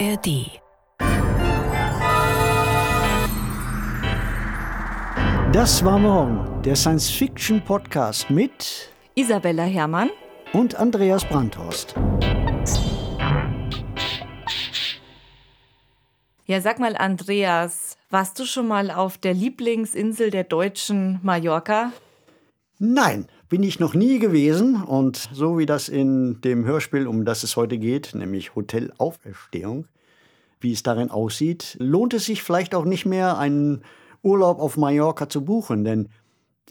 ARD. Das war morgen, der Science-Fiction-Podcast mit Isabella Herrmann und Andreas Brandhorst. Ja, sag mal, Andreas, warst du schon mal auf der Lieblingsinsel der Deutschen, Mallorca? Nein, bin ich noch nie gewesen. Und so wie das in dem Hörspiel, um das es heute geht, nämlich Hotel Auferstehung, wie es darin aussieht, lohnt es sich vielleicht auch nicht mehr, einen Urlaub auf Mallorca zu buchen. Denn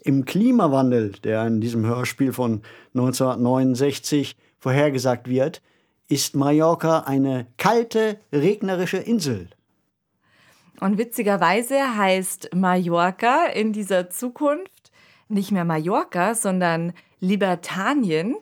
im Klimawandel, der in diesem Hörspiel von 1969 vorhergesagt wird, ist Mallorca eine kalte, regnerische Insel. Und witzigerweise heißt Mallorca in dieser Zukunft nicht mehr Mallorca, sondern Libertanien.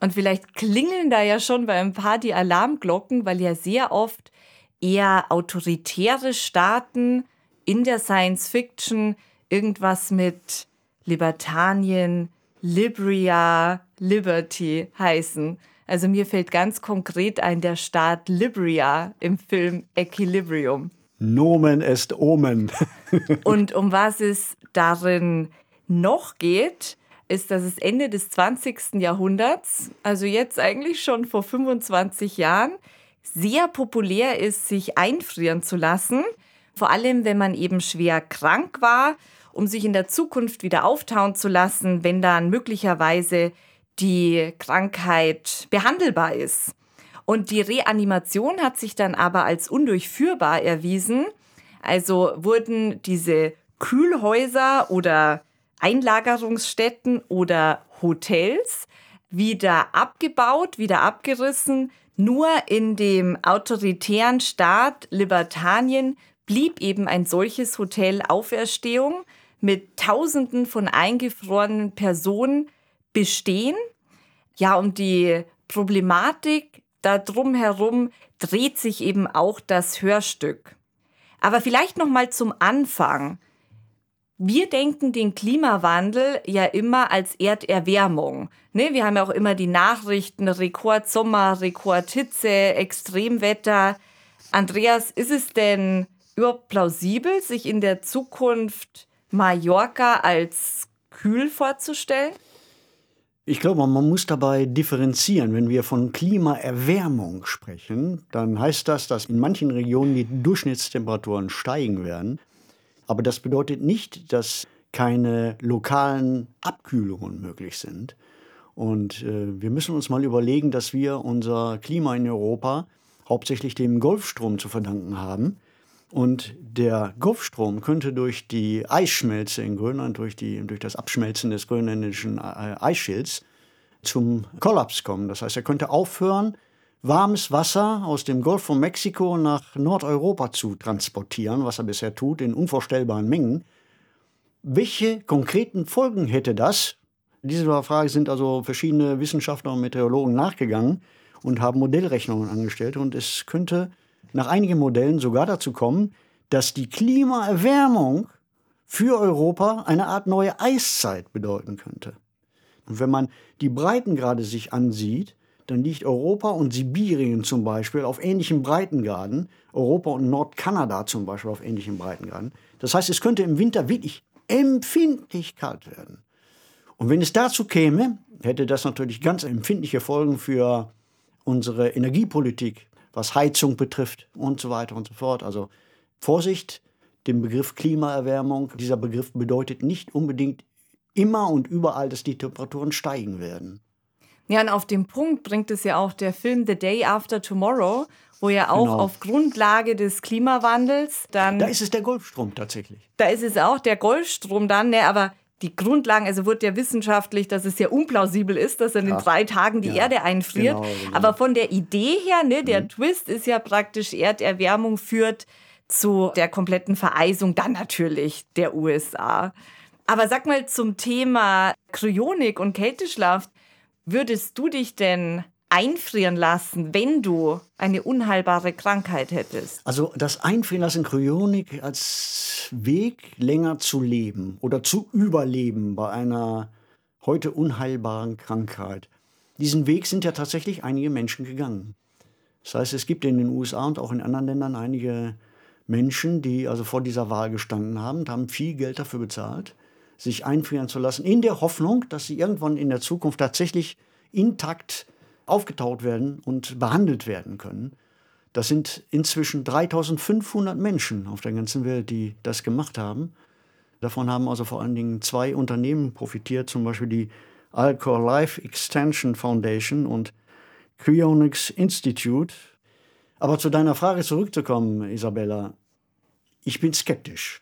Und vielleicht klingeln da ja schon bei ein paar die Alarmglocken, weil ja sehr oft eher autoritäre Staaten in der Science Fiction irgendwas mit Libertanien, Libria, Liberty heißen. Also mir fällt ganz konkret ein der Staat Libria im Film Equilibrium. Nomen est Omen. Und um was es darin noch geht, ist, dass es Ende des 20. Jahrhunderts, also jetzt eigentlich schon vor 25 Jahren, sehr populär ist, sich einfrieren zu lassen. Vor allem, wenn man eben schwer krank war, um sich in der Zukunft wieder auftauen zu lassen, wenn dann möglicherweise die Krankheit behandelbar ist. Und die Reanimation hat sich dann aber als undurchführbar erwiesen. Also wurden diese Kühlhäuser oder Einlagerungsstätten oder Hotels wieder abgebaut, wieder abgerissen. Nur in dem autoritären Staat Libertanien blieb eben ein solches Hotel Auferstehung mit Tausenden von eingefrorenen Personen bestehen. Ja, und die Problematik da drumherum dreht sich eben auch das Hörstück. Aber vielleicht noch mal zum Anfang. Wir denken den Klimawandel ja immer als Erderwärmung. Ne, wir haben ja auch immer die Nachrichten, Rekordsommer, Rekordhitze, Extremwetter. Andreas, ist es denn überhaupt plausibel, sich in der Zukunft Mallorca als kühl vorzustellen? Ich glaube, man muss dabei differenzieren. Wenn wir von Klimaerwärmung sprechen, dann heißt das, dass in manchen Regionen die Durchschnittstemperaturen steigen werden. Aber das bedeutet nicht, dass keine lokalen Abkühlungen möglich sind. Und äh, wir müssen uns mal überlegen, dass wir unser Klima in Europa hauptsächlich dem Golfstrom zu verdanken haben. Und der Golfstrom könnte durch die Eisschmelze in Grönland, durch, die, durch das Abschmelzen des grönländischen äh, Eisschilds zum Kollaps kommen. Das heißt, er könnte aufhören, warmes Wasser aus dem Golf von Mexiko nach Nordeuropa zu transportieren, was er bisher tut, in unvorstellbaren Mengen. Welche konkreten Folgen hätte das? Dieser Frage sind also verschiedene Wissenschaftler und Meteorologen nachgegangen und haben Modellrechnungen angestellt. Und es könnte nach einigen Modellen sogar dazu kommen, dass die Klimaerwärmung für Europa eine Art neue Eiszeit bedeuten könnte. Und wenn man die Breitengrade sich ansieht, dann liegt Europa und Sibirien zum Beispiel auf ähnlichen Breitengraden, Europa und Nordkanada zum Beispiel auf ähnlichen Breitengraden. Das heißt, es könnte im Winter wirklich empfindlich kalt werden. Und wenn es dazu käme, hätte das natürlich ganz empfindliche Folgen für unsere Energiepolitik, was Heizung betrifft und so weiter und so fort. Also Vorsicht, dem Begriff Klimaerwärmung. Dieser Begriff bedeutet nicht unbedingt immer und überall, dass die Temperaturen steigen werden. Ja, und auf den Punkt bringt es ja auch der Film The Day After Tomorrow, wo ja auch Genau. auf Grundlage des Klimawandels dann. Da ist es der Golfstrom tatsächlich. Da ist es auch der Golfstrom dann, ne, aber die Grundlagen, also wird ja wissenschaftlich, dass es ja unplausibel ist, dass dann in Ja. drei Tagen die Ja, Erde einfriert. genau, genau. Aber von der Idee her, ne, der Twist ist ja praktisch, Erderwärmung führt zu der kompletten Vereisung, dann natürlich der USA. Aber sag mal zum Thema Kryonik und Kälteschlaf, würdest du dich denn einfrieren lassen, wenn du eine unheilbare Krankheit hättest? Also das Einfrieren lassen Kryonik als Weg, länger zu leben oder zu überleben bei einer heute unheilbaren Krankheit. Diesen Weg sind ja tatsächlich einige Menschen gegangen. Das heißt, es gibt in den USA und auch in anderen Ländern einige Menschen, die also vor dieser Wahl gestanden haben und haben viel Geld dafür bezahlt, sich einfrieren zu lassen, in der Hoffnung, dass sie irgendwann in der Zukunft tatsächlich intakt aufgetaut werden und behandelt werden können. Das sind inzwischen 3500 Menschen auf der ganzen Welt, die das gemacht haben. Davon haben also vor allen Dingen zwei Unternehmen profitiert, zum Beispiel die Alcor Life Extension Foundation und Cryonics Institute. Aber zu deiner Frage zurückzukommen, Isabella, ich bin skeptisch.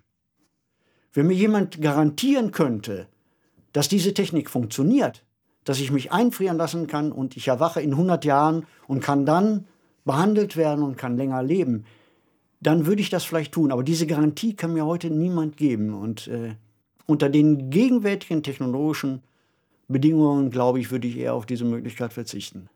Wenn mir jemand garantieren könnte, dass diese Technik funktioniert, dass ich mich einfrieren lassen kann und ich erwache in 100 Jahren und kann dann behandelt werden und kann länger leben, dann würde ich das vielleicht tun. Aber diese Garantie kann mir heute niemand geben. Und äh, unter den gegenwärtigen technologischen Bedingungen, glaube ich, würde ich eher auf diese Möglichkeit verzichten.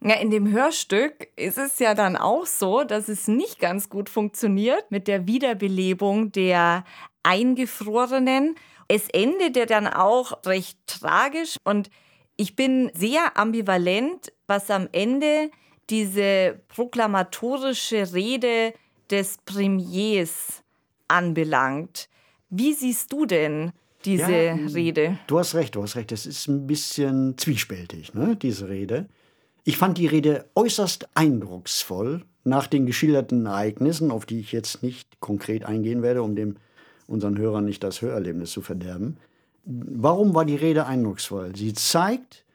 Ja, in dem Hörstück ist es ja dann auch so, dass es nicht ganz gut funktioniert mit der Wiederbelebung der Eingefrorenen. Es endet ja dann auch recht tragisch und ich bin sehr ambivalent, was am Ende diese proklamatorische Rede des Premiers anbelangt. Wie siehst du denn diese ja, Rede? Du hast recht, du hast recht. Es ist ein bisschen zwiespältig, ne, diese Rede. Ich fand die Rede äußerst eindrucksvoll nach den geschilderten Ereignissen, auf die ich jetzt nicht konkret eingehen werde, um dem unseren Hörern nicht das Hörerlebnis zu verderben. Warum war die Rede eindrucksvoll? Sie zeigt,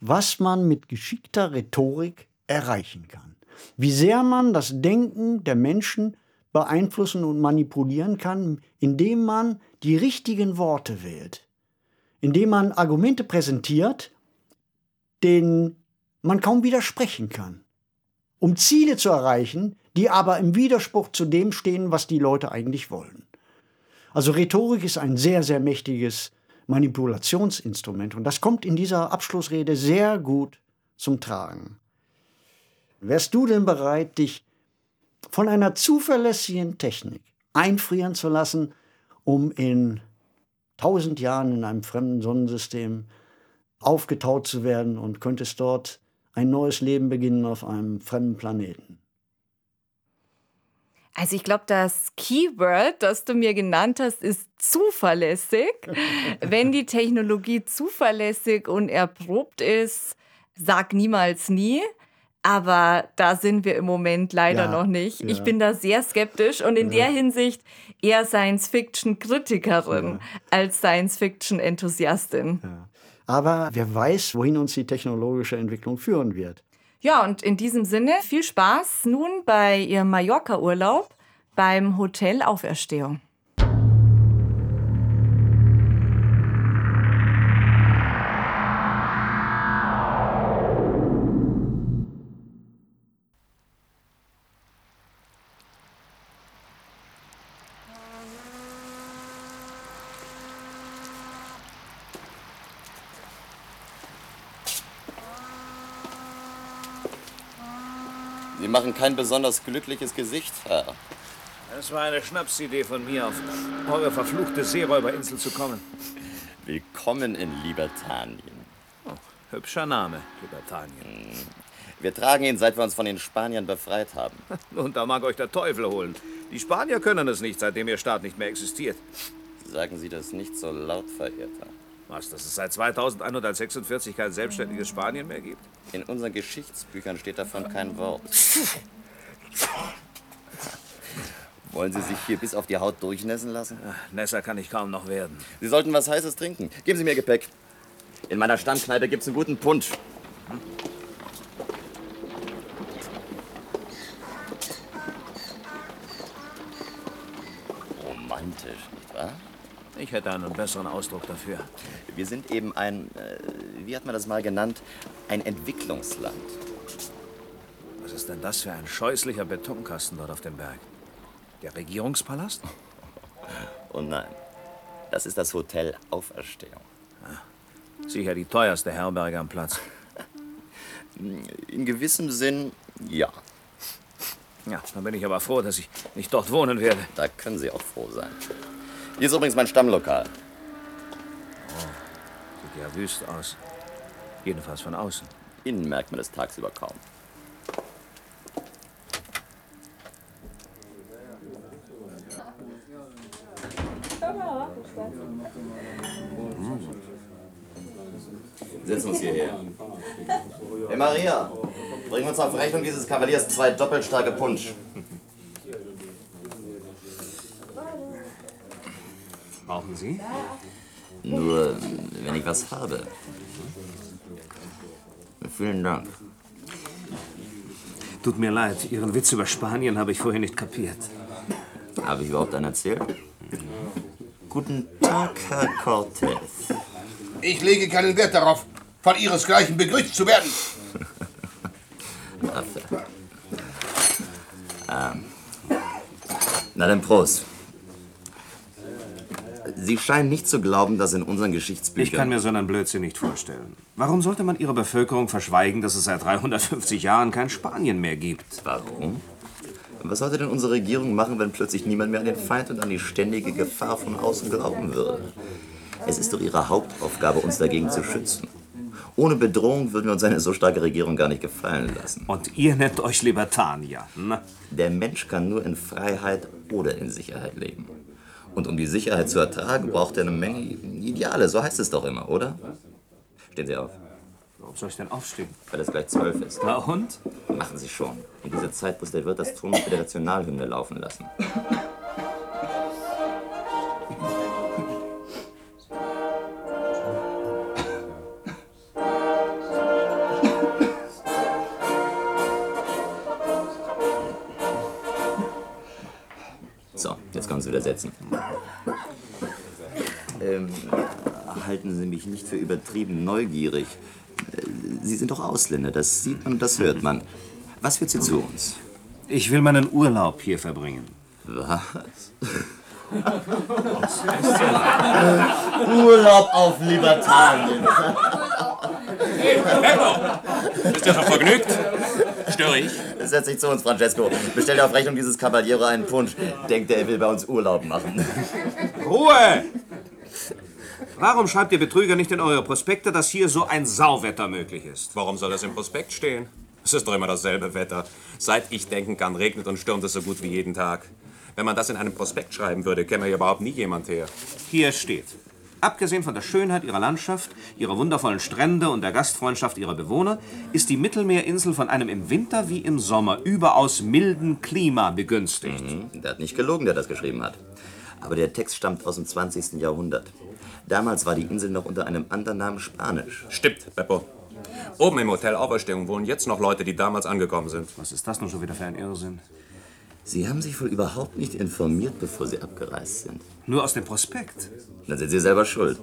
was man mit geschickter Rhetorik erreichen kann. Wie sehr man das Denken der Menschen beeinflussen und manipulieren kann, indem man die richtigen Worte wählt, indem man Argumente präsentiert, denen man kaum widersprechen kann, um Ziele zu erreichen, die aber im Widerspruch zu dem stehen, was die Leute eigentlich wollen. Also Rhetorik ist ein sehr, sehr mächtiges Manipulationsinstrument und das kommt in dieser Abschlussrede sehr gut zum Tragen. Wärst du denn bereit, dich von einer zuverlässigen Technik einfrieren zu lassen, um in tausend Jahren in einem fremden Sonnensystem aufgetaut zu werden und könntest dort ein neues Leben beginnen auf einem fremden Planeten? Also ich glaube, das Keyword, das du mir genannt hast, ist zuverlässig. Wenn die Technologie zuverlässig und erprobt ist, sag niemals nie. Aber da sind wir im Moment leider ja, noch nicht. Ja. Ich bin da sehr skeptisch und in ja. der Hinsicht eher Science-Fiction-Kritikerin als Science-Fiction-Enthusiastin. Aber wer weiß, wohin uns die technologische Entwicklung führen wird. Ja, und in diesem Sinne viel Spaß nun bei Ihrem Mallorca-Urlaub beim Hotel Auferstehung. Machen kein besonders glückliches Gesicht, Herr. Es war eine Schnapsidee von mir, auf eure verfluchte Seeräuberinsel zu kommen. Willkommen in Libertanien. Oh, hübscher Name, Libertanien. Hm. Wir tragen ihn, seit wir uns von den Spaniern befreit haben. Und da mag euch der Teufel holen. Die Spanier können es nicht, seitdem ihr Staat nicht mehr existiert. Sagen Sie das nicht so laut, Verehrter. Was, dass es seit 2146 kein selbstständiges Spanien mehr gibt? In unseren Geschichtsbüchern steht davon kein Wort. Wollen Sie sich hier bis auf die Haut durchnässen lassen? Nässer kann ich kaum noch werden. Sie sollten was Heißes trinken. Geben Sie mir Gepäck. In meiner Stammkneipe gibt's einen guten Punsch. Romantisch, nicht wahr? Ich hätte einen besseren Ausdruck dafür. Wir sind eben ein, äh, wie hat man das mal genannt, ein Entwicklungsland. Was ist denn das für ein scheußlicher Betonkasten dort auf dem Berg? Der Regierungspalast? Oh nein, das ist das Hotel Auferstehung. Ja, sicher die teuerste Herberge am Platz. In gewissem Sinn, ja. Ja, dann bin ich aber froh, dass ich nicht dort wohnen werde. Da können Sie auch froh sein. Hier ist übrigens mein Stammlokal. Oh, sieht ja wüst aus. Jedenfalls von außen. Innen merkt man das tagsüber kaum. Hm. Setzen uns hierher. Hey Maria, bring uns auf Rechnung dieses Kavaliers zwei doppelstarke Punsch. Brauchen Sie? Nur, wenn ich was habe. Vielen Dank. Tut mir leid, Ihren Witz über Spanien habe ich vorher nicht kapiert. Habe ich überhaupt einen erzählt? Guten Tag, Herr Cortez. Ich lege keinen Wert darauf, von Ihresgleichen begrüßt zu werden. Affe. Ähm. Na dann Prost. Sie scheinen nicht zu glauben, dass in unseren Geschichtsbüchern... Ich kann mir so einen Blödsinn nicht vorstellen. Warum sollte man Ihrer Bevölkerung verschweigen, dass es seit 350 Jahren kein Spanien mehr gibt? Warum? Was sollte denn unsere Regierung machen, wenn plötzlich niemand mehr an den Feind und an die ständige Gefahr von außen glauben würde? Es ist doch ihre Hauptaufgabe, uns dagegen zu schützen. Ohne Bedrohung würden wir uns eine so starke Regierung gar nicht gefallen lassen. Und ihr nennt euch Libertanier. Ne? Der Mensch kann nur in Freiheit oder in Sicherheit leben. Und um die Sicherheit zu ertragen, braucht er eine Menge Ideale. So heißt es doch immer, oder? Stehen Sie auf, Warum soll ich denn aufstehen? weil es gleich zwölf ist. Na und? Machen Sie schon. In dieser Zeit muss der Wirt das Ton mit der Nationalhymne laufen lassen. So, jetzt können Sie wieder setzen. Ähm, halten Sie mich nicht für übertrieben neugierig. Äh, Sie sind doch Ausländer, das sieht man und das hört man. Was führt Sie zu uns? Ich will meinen Urlaub hier verbringen. Was? Urlaub auf Libertanien. Bist du schon vergnügt? Störe ich? Setz dich zu uns, Francesco. Bestell dir auf Rechnung dieses Cavaliero einen Punsch. Denkt er, er will bei uns Urlaub machen. Ruhe! Warum schreibt ihr Betrüger nicht in eure Prospekte, dass hier so ein Sauwetter möglich ist? Warum soll das im Prospekt stehen? Es ist doch immer dasselbe Wetter. Seit ich denken kann, regnet und stürmt es so gut wie jeden Tag. Wenn man das in einem Prospekt schreiben würde, käme hier überhaupt nie jemand her. Hier steht. Abgesehen von der Schönheit ihrer Landschaft, ihrer wundervollen Strände und der Gastfreundschaft ihrer Bewohner, ist die Mittelmeerinsel von einem im Winter wie im Sommer überaus milden Klima begünstigt. Der hat nicht gelogen, der das geschrieben hat. Aber der Text stammt aus dem 20. Jahrhundert. Damals war die Insel noch unter einem anderen Namen Spanisch. Stimmt, Beppo. Oben im Hotel Auferstehung wohnen jetzt noch Leute, die damals angekommen sind. Was ist das nun schon wieder für ein Irrsinn? Sie haben sich wohl überhaupt nicht informiert, bevor Sie abgereist sind. Nur aus dem Prospekt. Dann sind Sie selber schuld.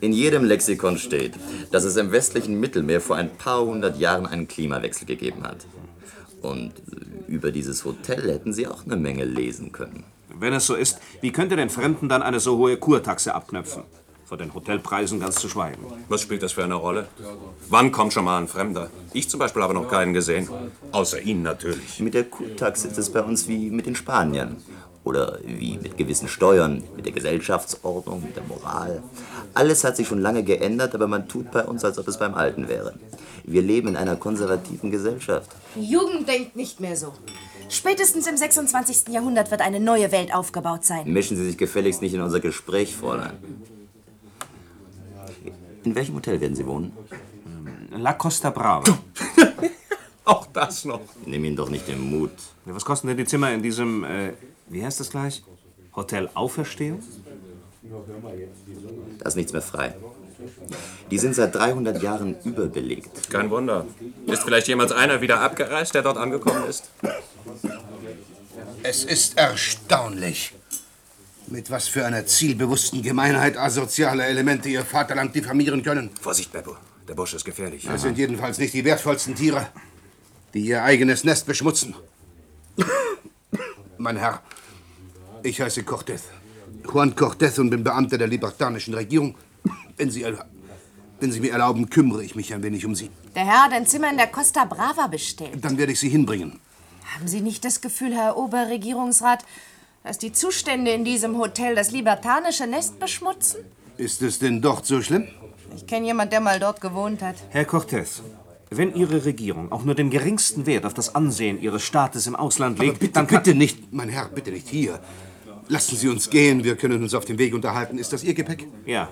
In jedem Lexikon steht, dass es im westlichen Mittelmeer vor ein paar hundert Jahren einen Klimawechsel gegeben hat. Und über dieses Hotel hätten Sie auch eine Menge lesen können. Wenn es so ist, wie könnt ihr den Fremden dann eine so hohe Kurtaxe abknöpfen? Von den Hotelpreisen ganz zu schweigen. Was spielt das für eine Rolle? Wann kommt schon mal ein Fremder? Ich zum Beispiel habe noch keinen gesehen. Außer Ihnen natürlich. Mit der Kurtaxe ist es bei uns wie mit den Spaniern. Oder wie mit gewissen Steuern, mit der Gesellschaftsordnung, mit der Moral. Alles hat sich schon lange geändert, aber man tut bei uns, als ob es beim Alten wäre. Wir leben in einer konservativen Gesellschaft. Die Jugend denkt nicht mehr so. Spätestens im 26. Jahrhundert wird eine neue Welt aufgebaut sein. Mischen Sie sich gefälligst nicht in unser Gespräch, Fräulein. In welchem Hotel werden Sie wohnen? La Costa Brava. Auch das noch. Nimm Ihnen doch nicht den Mut. Ja, was kosten denn die Zimmer in diesem, äh, wie heißt das gleich? Hotel Auferstehung? Da ist nichts mehr frei. Die sind seit 300 Jahren überbelegt. Kein Wunder. Ist vielleicht jemals einer wieder abgereist, der dort angekommen ist? Es ist erstaunlich, mit was für einer zielbewussten Gemeinheit asoziale Elemente ihr Vaterland diffamieren können. Vorsicht, Beppo. Der Bursche ist gefährlich. Es sind jedenfalls nicht die wertvollsten Tiere, die ihr eigenes Nest beschmutzen. mein Herr, ich heiße Cortez. Juan Cortez und bin Beamter der libertanischen Regierung. Wenn Sie, wenn Sie mir erlauben, kümmere ich mich ein wenig um Sie. Der Herr hat ein Zimmer in der Costa Brava bestellt. Dann werde ich Sie hinbringen. Haben Sie nicht das Gefühl, Herr Oberregierungsrat, dass die Zustände in diesem Hotel das libertanische Nest beschmutzen? Ist es denn dort so schlimm? Ich kenne jemand, der mal dort gewohnt hat. Herr Cortés, wenn Ihre Regierung auch nur den geringsten Wert auf das Ansehen Ihres Staates im Ausland Aber legt, bitte, dann kann... bitte nicht, mein Herr, bitte nicht hier. Lassen Sie uns gehen, wir können uns auf dem Weg unterhalten. Ist das Ihr Gepäck? Ja,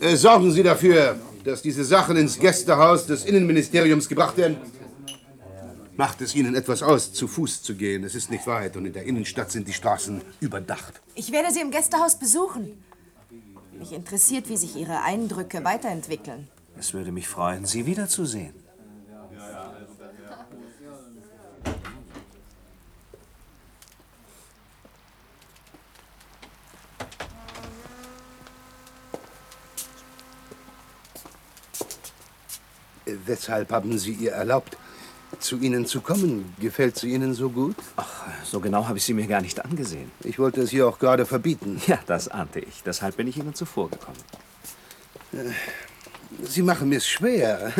Äh, sorgen Sie dafür, dass diese Sachen ins Gästehaus des Innenministeriums gebracht werden? Macht es Ihnen etwas aus, zu Fuß zu gehen? Es ist nicht weit und in der Innenstadt sind die Straßen überdacht. Ich werde Sie im Gästehaus besuchen. Mich interessiert, wie sich Ihre Eindrücke weiterentwickeln. Es würde mich freuen, Sie wiederzusehen. Äh, Weshalb haben Sie ihr erlaubt, zu Ihnen zu kommen? Gefällt sie Ihnen so gut? Ach, so genau habe ich Sie mir gar nicht angesehen. Ich wollte es ihr auch gerade verbieten. Ja, das ahnte ich. Deshalb bin ich Ihnen zuvorgekommen. Sie machen mir es schwer.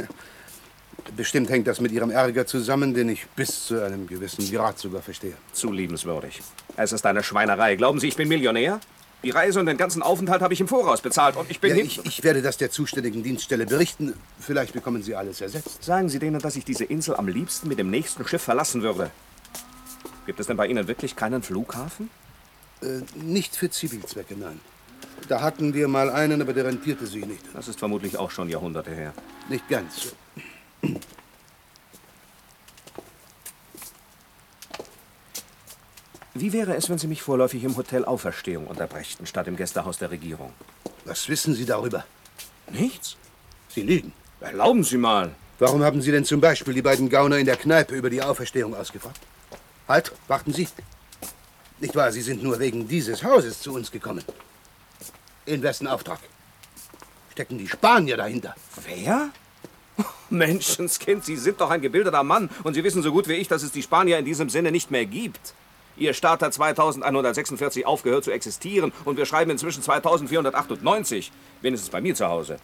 Bestimmt hängt das mit Ihrem Ärger zusammen, den ich bis zu einem gewissen Grad sogar verstehe. Zu liebenswürdig. Es ist eine Schweinerei. Glauben Sie, ich bin Millionär? Die Reise und den ganzen Aufenthalt habe ich im Voraus bezahlt und ich bin Ja, ich, ich werde das der zuständigen Dienststelle berichten. Vielleicht bekommen Sie alles ersetzt. Sagen Sie denen, dass ich diese Insel am liebsten mit dem nächsten Schiff verlassen würde. Gibt es denn bei Ihnen wirklich keinen Flughafen? Äh, nicht für Zivilzwecke, nein. Da hatten wir mal einen, aber der rentierte sich nicht. Das ist vermutlich auch schon Jahrhunderte her. Nicht ganz. Wie wäre es, wenn Sie mich vorläufig im Hotel Auferstehung unterbrächten, statt im Gästehaus der Regierung? Was wissen Sie darüber? Nichts? Sie lügen. Erlauben Sie mal. Warum haben Sie denn zum Beispiel die beiden Gauner in der Kneipe über die Auferstehung ausgefragt? Halt, warten Sie. Nicht wahr, Sie sind nur wegen dieses Hauses zu uns gekommen. In wessen Auftrag? Stecken die Spanier dahinter? Wer? Menschenskind, Sie sind doch ein gebildeter Mann und Sie wissen so gut wie ich, dass es die Spanier in diesem Sinne nicht mehr gibt. Ihr Staat hat 2146 aufgehört zu existieren und wir schreiben inzwischen 2498. Wenigstens bei mir zu Hause.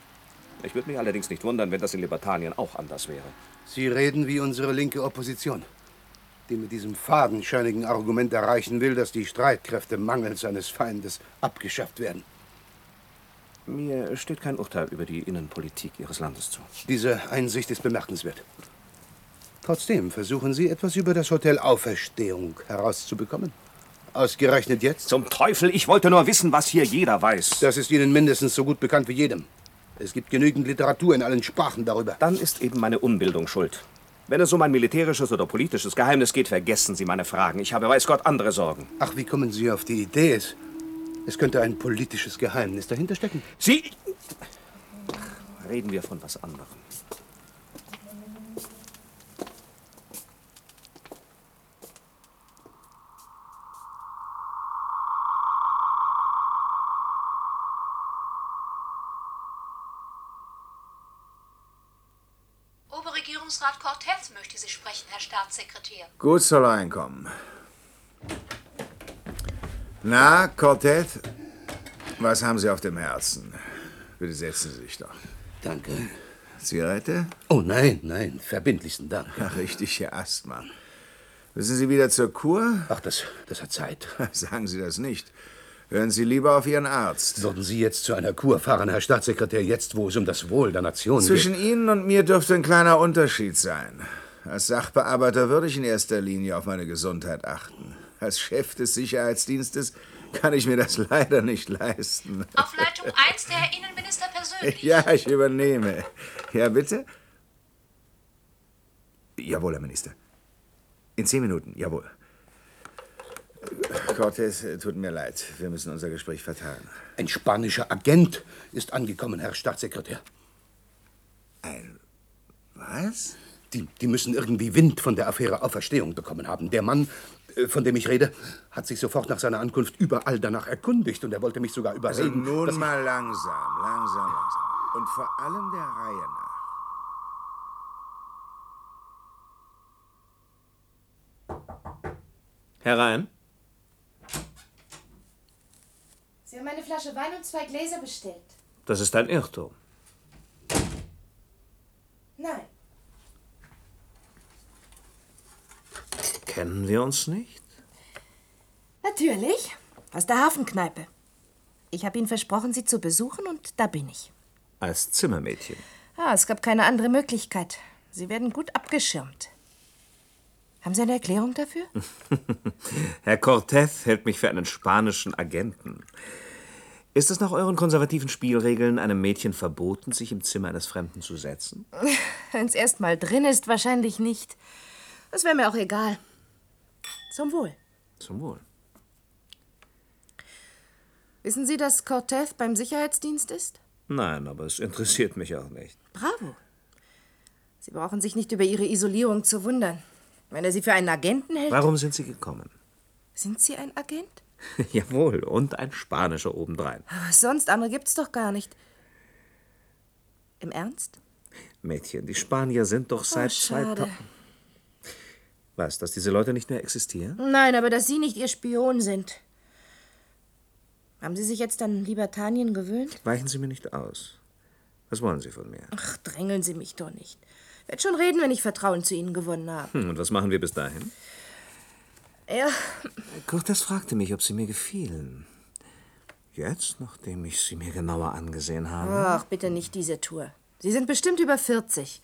Ich würde mich allerdings nicht wundern, wenn das in Libertanien auch anders wäre. Sie reden wie unsere linke Opposition, die mit diesem fadenscheinigen Argument erreichen will, dass die Streitkräfte mangels eines Feindes abgeschafft werden. Mir steht kein Urteil über die Innenpolitik Ihres Landes zu. Diese Einsicht ist bemerkenswert. Trotzdem versuchen Sie etwas über das Hotel Auferstehung herauszubekommen. Ausgerechnet jetzt? Zum Teufel, ich wollte nur wissen, was hier jeder weiß. Das ist Ihnen mindestens so gut bekannt wie jedem. Es gibt genügend Literatur in allen Sprachen darüber. Dann ist eben meine Unbildung schuld. Wenn es um ein militärisches oder politisches Geheimnis geht, vergessen Sie meine Fragen. Ich habe, weiß Gott, andere Sorgen. Ach, wie kommen Sie auf die Idee? Es, es könnte ein politisches Geheimnis dahinter stecken. Sie. Reden wir von was anderem. Oberregierungsrat Cortez möchte Sie sprechen, Herr Staatssekretär. Gut soll reinkommen. Na, Cortez, was haben Sie auf dem Herzen? Bitte setzen Sie sich doch. Danke. Zigarette? Oh nein, nein, verbindlichsten Dank. Ja, richtig, Ihr Asthma. Müssen Sie wieder zur Kur? Ach, das, das hat Zeit. Sagen Sie das nicht. Hören Sie lieber auf Ihren Arzt. Würden Sie jetzt zu einer Kur fahren, Herr Staatssekretär, jetzt, wo es um das Wohl der Nation Zwischen geht? Ihnen und mir dürfte ein kleiner Unterschied sein. Als Sachbearbeiter würde ich in erster Linie auf meine Gesundheit achten. Als Chef des Sicherheitsdienstes kann ich mir das leider nicht leisten. Auf Leitung 1 der Herr Innenminister persönlich. Ja, ich übernehme. Ja, bitte? Jawohl, Herr Minister. In zehn Minuten, jawohl. Cortez, tut mir leid. Wir müssen unser Gespräch vertagen. Ein spanischer Agent ist angekommen, Herr Staatssekretär. Ein. Was? Die, die müssen irgendwie Wind von der Affäre Auferstehung bekommen haben. Der Mann, äh, von dem ich rede, hat sich sofort nach seiner Ankunft überall danach erkundigt und er wollte mich sogar Also überreden. nun dass ich- mal langsam, langsam, langsam. Und vor allem der Reihe nach. Herein. Sie haben eine Flasche Wein und zwei Gläser bestellt. Das ist ein Irrtum. Nein. Kennen wir uns nicht? Natürlich. Aus der Hafenkneipe. Ich habe Ihnen versprochen, Sie zu besuchen und da bin ich. Als Zimmermädchen. Ah, es gab keine andere Möglichkeit. Sie werden gut abgeschirmt. Haben Sie eine Erklärung dafür? Herr Cortez hält mich für einen spanischen Agenten. Ist es nach euren konservativen Spielregeln einem Mädchen verboten, sich im Zimmer eines Fremden zu setzen? Wenn's erst mal drin ist, wahrscheinlich nicht. Das wäre mir auch egal. Zum Wohl. Zum Wohl. Wissen Sie, dass Cortez beim Sicherheitsdienst ist? Nein, aber es interessiert mich auch nicht. Bravo. Sie brauchen sich nicht über Ihre Isolierung zu wundern. Wenn er Sie für einen Agenten hält. Warum sind Sie gekommen? Sind Sie ein Agent? Jawohl, und ein Spanischer obendrein. Was sonst? Andere gibt's doch gar nicht. Im Ernst? Mädchen, die Spanier sind doch seit oh, schade. 2000. Was, dass diese Leute nicht mehr existieren? Nein, aber dass Sie nicht Ihr Spion sind. Haben Sie sich jetzt an Libertanien gewöhnt? Weichen Sie mir nicht aus. Was wollen Sie von mir? Ach, drängeln Sie mich doch nicht. Ich werde schon reden, wenn ich Vertrauen zu Ihnen gewonnen habe. Hm, und was machen wir bis dahin? Ja, Cortez fragte mich, ob Sie mir gefielen. Jetzt, nachdem ich Sie mir genauer angesehen habe? ach, bitte nicht diese Tour. Sie sind bestimmt über 40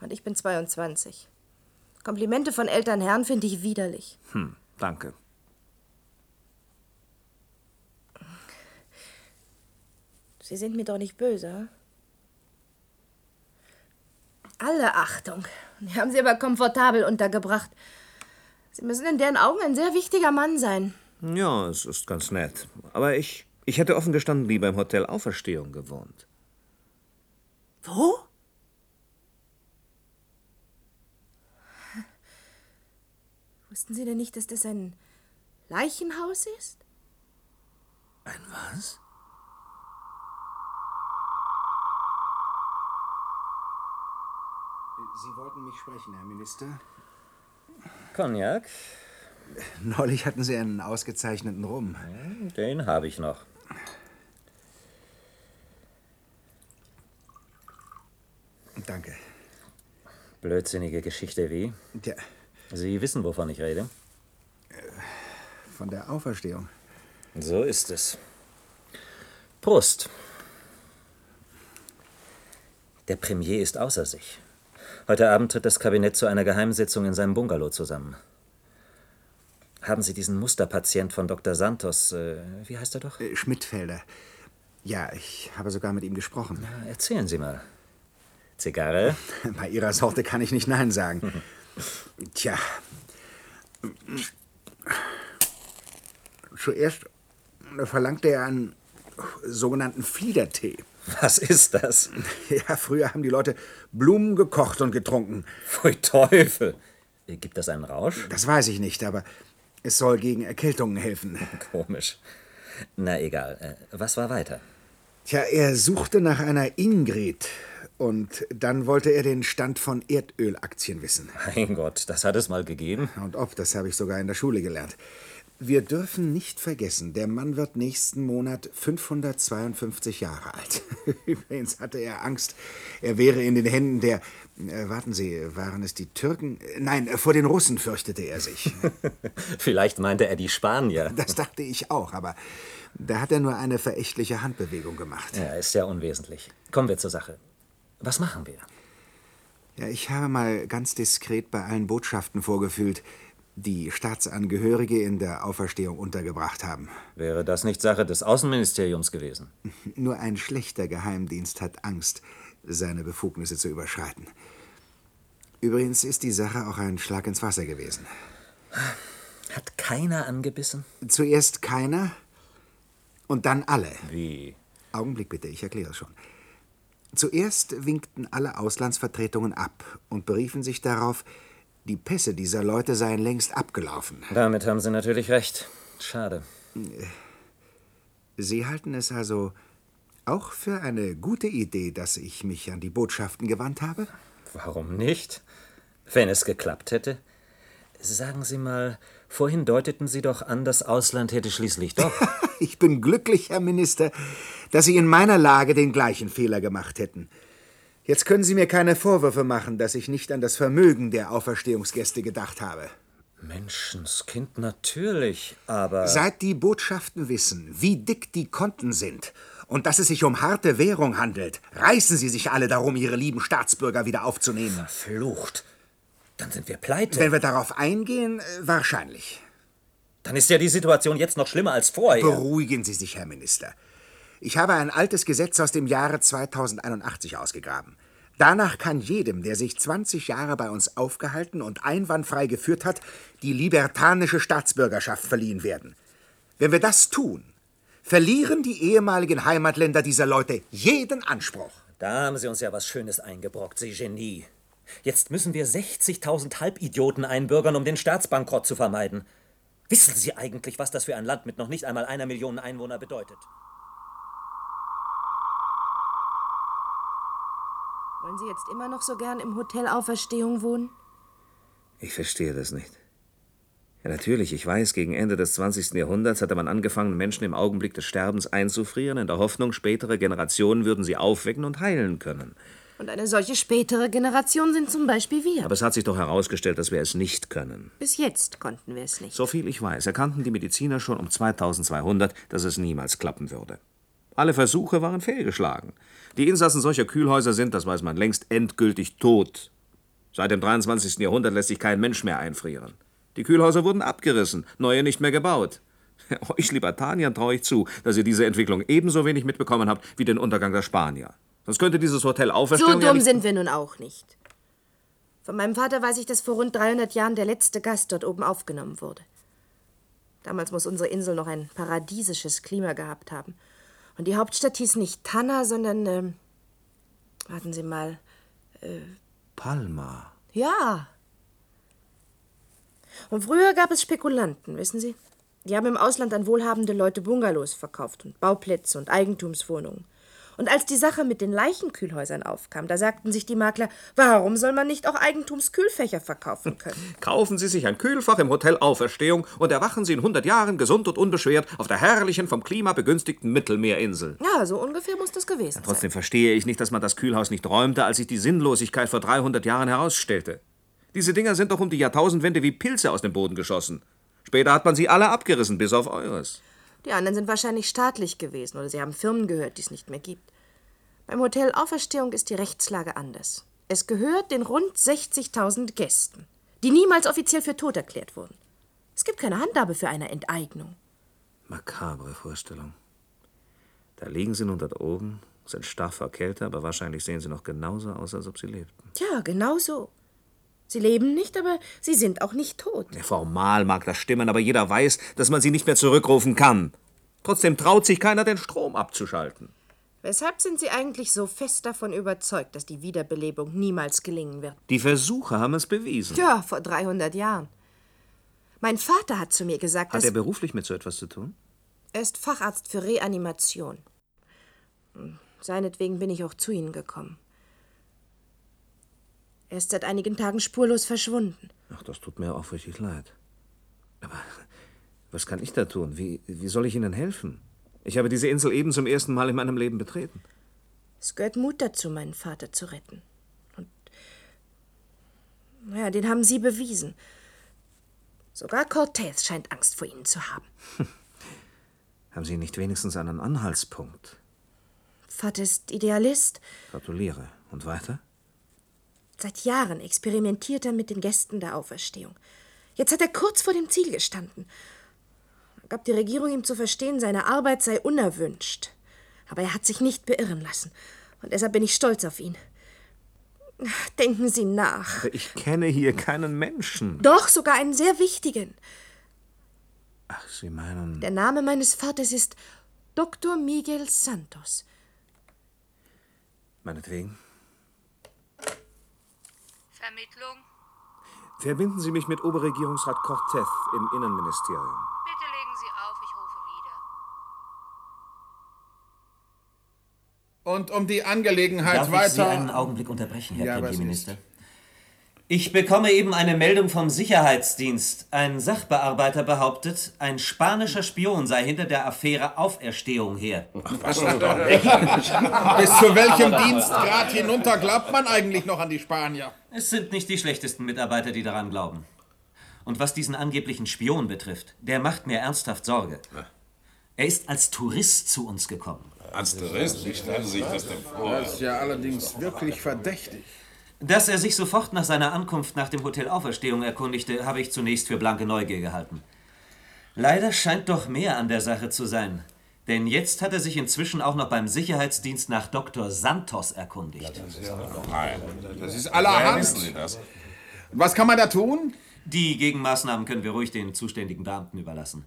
und ich bin 22. Komplimente von älteren Herren finde ich widerlich. Hm, danke. Sie sind mir doch nicht böse, hm? Alle Achtung. Die haben Sie aber komfortabel untergebracht. Sie müssen in deren Augen ein sehr wichtiger Mann sein. Ja, es ist ganz nett. Aber ich, ich hätte offen gestanden lieber im Hotel Auferstehung gewohnt. Wo? Wussten Sie denn nicht, dass das ein Leichenhaus ist? Ein was? Sie wollten mich sprechen, Herr Minister. Cognac? Neulich hatten Sie einen ausgezeichneten Rum. Den habe ich noch. Danke. Blödsinnige Geschichte wie? Tja, Sie wissen, wovon ich rede. von der Auferstehung. So ist es. Prost. Der Premier ist außer sich. Heute Abend tritt das Kabinett zu einer Geheimsitzung in seinem Bungalow zusammen. Haben Sie diesen Musterpatient von Dr. Santos, äh, wie heißt er doch? Äh, Schmidtfelder. Ja, ich habe sogar mit ihm gesprochen. Erzählen Sie mal. Zigarre? Bei Ihrer Sorte kann ich nicht Nein sagen. Tja. Zuerst verlangte er einen sogenannten Fliedertee. Was ist das? Ja, früher haben die Leute Blumen gekocht und getrunken. Pfui Teufel. Gibt das einen Rausch? Das weiß ich nicht, aber es soll gegen Erkältungen helfen. Komisch. Na egal. Äh, Was war weiter? Tja, er suchte nach einer Ingrid. Und dann wollte er den Stand von Erdölaktien wissen. Mein Gott, das hat es mal gegeben. Und ob, das habe ich sogar in der Schule gelernt. Wir dürfen nicht vergessen, der Mann wird nächsten Monat 552 Jahre alt. Übrigens hatte er Angst, er wäre in den Händen der. Äh, warten Sie, waren es die Türken? Nein, äh, vor den Russen fürchtete er sich. Vielleicht meinte er die Spanier. Das dachte ich auch, aber da hat er nur eine verächtliche Handbewegung gemacht. Ja, ist ja unwesentlich. Kommen wir zur Sache. Was machen wir? Ja, ich habe mal ganz diskret bei allen Botschaften vorgefühlt, die Staatsangehörige in der Auferstehung untergebracht haben. Wäre das nicht Sache des Außenministeriums gewesen? Nur ein schlechter Geheimdienst hat Angst, seine Befugnisse zu überschreiten. Übrigens ist die Sache auch ein Schlag ins Wasser gewesen. Hat keiner angebissen? Zuerst keiner und dann alle. Wie? Augenblick bitte, ich erkläre es schon. Zuerst winkten alle Auslandsvertretungen ab und beriefen sich darauf, die Pässe dieser Leute seien längst abgelaufen. Damit haben Sie natürlich recht. Schade. Sie halten es also auch für eine gute Idee, dass ich mich an die Botschaften gewandt habe? Warum nicht? Wenn es geklappt hätte. Sagen Sie mal, vorhin deuteten Sie doch an, das Ausland hätte schließlich doch. Ich bin glücklich, Herr Minister, dass Sie in meiner Lage den gleichen Fehler gemacht hätten. Jetzt können Sie mir keine Vorwürfe machen, dass ich nicht an das Vermögen der Auferstehungsgäste gedacht habe. Menschenskind, natürlich, aber. Seit die Botschaften wissen, wie dick die Konten sind und dass es sich um harte Währung handelt, reißen sie sich alle darum, ihre lieben Staatsbürger wieder aufzunehmen. Verflucht. Dann sind wir pleite. Wenn wir darauf eingehen, äh, wahrscheinlich. Dann ist ja die Situation jetzt noch schlimmer als vorher. Beruhigen Sie sich, Herr Minister. Ich habe ein altes Gesetz aus dem Jahre 2081 ausgegraben. Danach kann jedem, der sich 20 Jahre bei uns aufgehalten und einwandfrei geführt hat, die libertanische Staatsbürgerschaft verliehen werden. Wenn wir das tun, verlieren die ehemaligen Heimatländer dieser Leute jeden Anspruch. Da haben Sie uns ja was Schönes eingebrockt, Sie Genie. Jetzt müssen wir 60.000 Halbidioten einbürgern, um den Staatsbankrott zu vermeiden. Wissen Sie eigentlich, was das für ein Land mit noch nicht einmal einer Million Einwohner bedeutet? Wollen Sie jetzt immer noch so gern im Hotel Auferstehung wohnen? Ich verstehe das nicht. Ja, natürlich, ich weiß, gegen Ende des 20. Jahrhunderts hatte man angefangen, Menschen im Augenblick des Sterbens einzufrieren, in der Hoffnung, spätere Generationen würden sie aufwecken und heilen können. Und eine solche spätere Generation sind zum Beispiel wir. Aber es hat sich doch herausgestellt, dass wir es nicht können. Bis jetzt konnten wir es nicht. Soviel ich weiß, erkannten die Mediziner schon um 2200, dass es niemals klappen würde. Alle Versuche waren fehlgeschlagen. Die Insassen solcher Kühlhäuser sind, das weiß man längst, endgültig tot. Seit dem 23. Jahrhundert lässt sich kein Mensch mehr einfrieren. Die Kühlhäuser wurden abgerissen, neue nicht mehr gebaut. Euch Libertaniern traue ich zu, dass ihr diese Entwicklung ebenso wenig mitbekommen habt wie den Untergang der Spanier. Sonst könnte dieses Hotel So Auferstehung ja dumm nicht sind wir nun auch nicht. Von meinem Vater weiß ich, dass vor rund 300 Jahren der letzte Gast dort oben aufgenommen wurde. Damals muss unsere Insel noch ein paradiesisches Klima gehabt haben. Und die Hauptstadt hieß nicht Tanna, sondern, ähm, warten Sie mal, äh, Palma. ja. Und früher gab es Spekulanten, wissen Sie? Die haben im Ausland an wohlhabende Leute Bungalows verkauft und Bauplätze und Eigentumswohnungen. Und als die Sache mit den Leichenkühlhäusern aufkam, da sagten sich die Makler, warum soll man nicht auch Eigentumskühlfächer verkaufen können? Kaufen Sie sich ein Kühlfach im Hotel Auferstehung und erwachen Sie in 100 Jahren gesund und unbeschwert auf der herrlichen, vom Klima begünstigten Mittelmeerinsel. Ja, so ungefähr muss das gewesen sein. Trotzdem verstehe ich nicht, dass man das Kühlhaus nicht räumte, als sich die Sinnlosigkeit vor 300 Jahren herausstellte. Diese Dinger sind doch um die Jahrtausendwende wie Pilze aus dem Boden geschossen. Später hat man sie alle abgerissen, bis auf eures. Die anderen sind wahrscheinlich staatlich gewesen oder sie haben Firmen gehört, die es nicht mehr gibt. Beim Hotel Auferstehung ist die Rechtslage anders. Es gehört den rund 60.000 Gästen, die niemals offiziell für tot erklärt wurden. Es gibt keine Handhabe für eine Enteignung. Makabre Vorstellung. Da liegen sie nun dort oben, sind stark vor Kälte, aber wahrscheinlich sehen sie noch genauso aus, als ob sie lebten. Tja, genau so. Sie leben nicht, aber sie sind auch nicht tot. Ja, formal mag das stimmen, aber jeder weiß, dass man sie nicht mehr zurückrufen kann. Trotzdem traut sich keiner, den Strom abzuschalten. Weshalb sind Sie eigentlich so fest davon überzeugt, dass die Wiederbelebung niemals gelingen wird? Die Versuche haben es bewiesen. Tja, vor 300 Jahren. Mein Vater hat zu mir gesagt, Hat dass er beruflich mit so etwas zu tun? er ist Facharzt für Reanimation. Hm, Seinetwegen bin ich auch zu Ihnen gekommen. Er ist seit einigen Tagen spurlos verschwunden. Ach, das tut mir aufrichtig leid. Aber was kann ich da tun? Wie, wie soll ich Ihnen helfen? Ich habe diese Insel eben zum ersten Mal in meinem Leben betreten. Es gehört Mut dazu, meinen Vater zu retten. Und naja, den haben Sie bewiesen. Sogar Cortez scheint Angst vor Ihnen zu haben. Haben Sie nicht wenigstens einen Anhaltspunkt? Vater ist Idealist. Gratuliere. Und weiter? Seit Jahren experimentiert er mit den Gästen der Auferstehung. Jetzt hat er kurz vor dem Ziel gestanden. Gab die Regierung ihm zu verstehen, seine Arbeit sei unerwünscht. Aber er hat sich nicht beirren lassen. Und deshalb bin ich stolz auf ihn. Denken Sie nach. Ich kenne hier keinen Menschen. Doch, sogar einen sehr wichtigen. Ach, Sie meinen. Der Name meines Vaters ist Dr. Miguel Santos. Meinetwegen. Vermittlung. Verbinden Sie mich mit Oberregierungsrat Cortez im Innenministerium. Bitte legen Sie auf, ich rufe wieder. Und um die Angelegenheit Darf weiter. ich Sie einen Augenblick unterbrechen, Herr Ja, was Premierminister? Ich bekomme eben eine Meldung vom Sicherheitsdienst. Ein Sachbearbeiter behauptet, ein spanischer Spion sei hinter der Affäre Auferstehung her. Was ist doch nicht. Bis zu welchem Dienstgrad hinunter glaubt man eigentlich noch an die Spanier? Es sind nicht die schlechtesten Mitarbeiter, die daran glauben. Und was diesen angeblichen Spion betrifft, der macht mir ernsthaft Sorge. Er ist als Tourist zu uns gekommen. Als Tourist? Wie stellen Sie sich das denn vor? Das ist ja allerdings wirklich verdächtig. Dass er sich sofort nach seiner Ankunft nach dem Hotel Auferstehung erkundigte, habe ich zunächst für blanke Neugier gehalten. Leider scheint doch mehr an der Sache zu sein. Denn jetzt hat er sich inzwischen auch noch beim Sicherheitsdienst nach Dr. Santos erkundigt. Nein, das ist allerhand. wissen Sie das? Was kann man da tun? Die Gegenmaßnahmen können wir ruhig den zuständigen Beamten überlassen.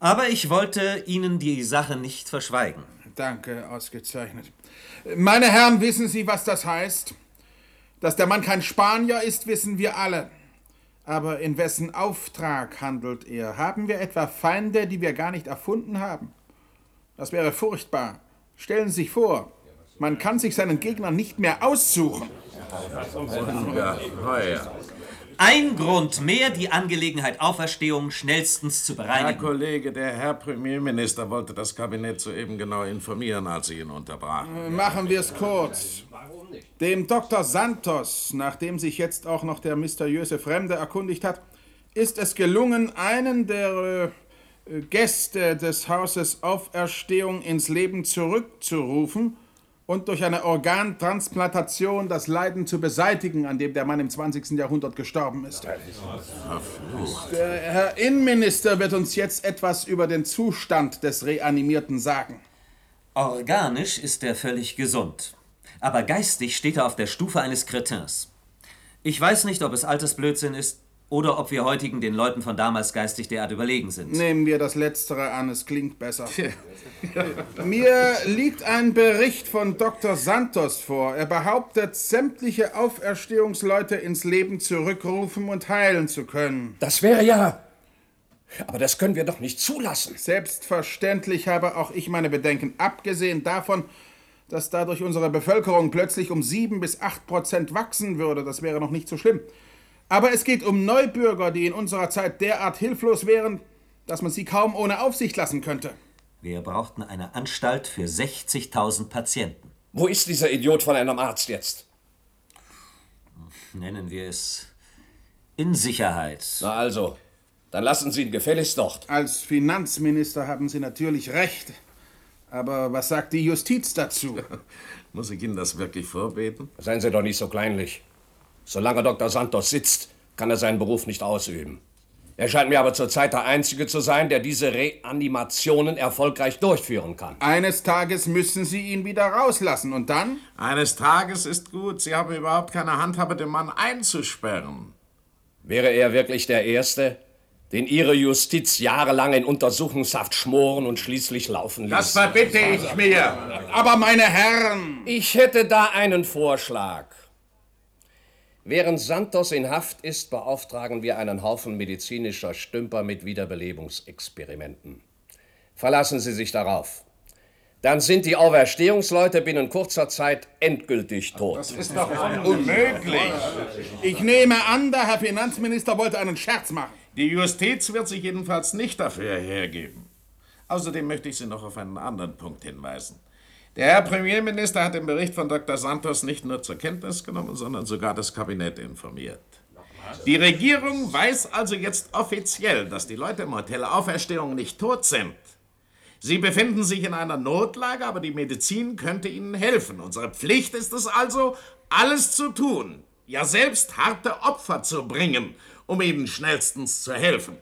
Aber ich wollte Ihnen die Sache nicht verschweigen. Danke, ausgezeichnet. Meine Herren, wissen Sie, was das heißt? Dass der Mann kein Spanier ist, wissen wir alle. Aber in wessen Auftrag handelt er? Haben wir etwa Feinde, die wir gar nicht erfunden haben? Das wäre furchtbar. Stellen Sie sich vor, man kann sich seinen Gegner nicht mehr aussuchen. Ein Grund mehr, die Angelegenheit Auferstehung schnellstens zu Herr bereinigen. Kollege, der Herr Premierminister wollte das Kabinett soeben genau informieren, als Sie ihn unterbrachen. Machen wir es kurz. Dem Dr. Santos, nachdem sich jetzt auch noch der mysteriöse Fremde erkundigt hat, ist es gelungen, einen der äh, Gäste des Hauses Auferstehung ins Leben zurückzurufen und durch eine Organtransplantation das Leiden zu beseitigen, an dem der Mann im 20. Jahrhundert gestorben ist. Der Herr Innenminister wird uns jetzt etwas über den Zustand des Reanimierten sagen. Organisch ist er völlig gesund. Aber geistig steht er auf der Stufe eines Kretins. Ich weiß nicht, ob es Altersblödsinn ist oder ob wir heutigen den Leuten von damals geistig derart überlegen sind. Nehmen wir das Letztere an, es klingt besser. Mir liegt ein Bericht von Dr. Santos vor. Er behauptet, sämtliche Auferstehungsleute ins Leben zurückrufen und heilen zu können. Das wäre ja. Aber das können wir doch nicht zulassen. Selbstverständlich habe auch ich meine Bedenken, abgesehen davon, dass dadurch unsere Bevölkerung plötzlich um sieben bis acht Prozent wachsen würde. Das wäre noch nicht so schlimm. Aber es geht um Neubürger, die in unserer Zeit derart hilflos wären, dass man sie kaum ohne Aufsicht lassen könnte. Wir brauchten eine Anstalt für 60.000 Patienten. Wo ist dieser Idiot von einem Arzt jetzt? Nennen wir es in Sicherheit. Na also, dann lassen Sie ihn gefälligst dort. Als Finanzminister haben Sie natürlich recht. Aber was sagt die Justiz dazu? Muss ich Ihnen das wirklich vorbeten? Seien Sie doch nicht so kleinlich. Solange Dr. Santos sitzt, kann er seinen Beruf nicht ausüben. Er scheint mir aber zurzeit der Einzige zu sein, der diese Reanimationen erfolgreich durchführen kann. Eines Tages müssen Sie ihn wieder rauslassen und dann? Eines Tages ist gut. Sie haben überhaupt keine Handhabe, den Mann einzusperren. Wäre er wirklich der Erste, den Ihre Justiz jahrelang in Untersuchungshaft schmoren und schließlich laufen ließ? Das verbitte ich mir. Aber meine Herren! Ich hätte da einen Vorschlag. Während Santos in Haft ist, beauftragen wir einen Haufen medizinischer Stümper mit Wiederbelebungsexperimenten. Verlassen Sie sich darauf. Dann sind die Auferstehungsleute binnen kurzer Zeit endgültig tot. Das ist doch unmöglich. Ich nehme an, der Herr Finanzminister wollte einen Scherz machen. Die Justiz wird sich jedenfalls nicht dafür hergeben. Außerdem möchte ich Sie noch auf einen anderen Punkt hinweisen. Der Herr Premierminister hat den Bericht von Dr. Santos nicht nur zur Kenntnis genommen, sondern sogar das Kabinett informiert. Die Regierung weiß also jetzt offiziell, dass die Leute im Hotel Auferstehung nicht tot sind. Sie befinden sich in einer Notlage, aber die Medizin könnte ihnen helfen. Unsere Pflicht ist es also, alles zu tun, ja selbst harte Opfer zu bringen, um ihnen schnellstens zu helfen.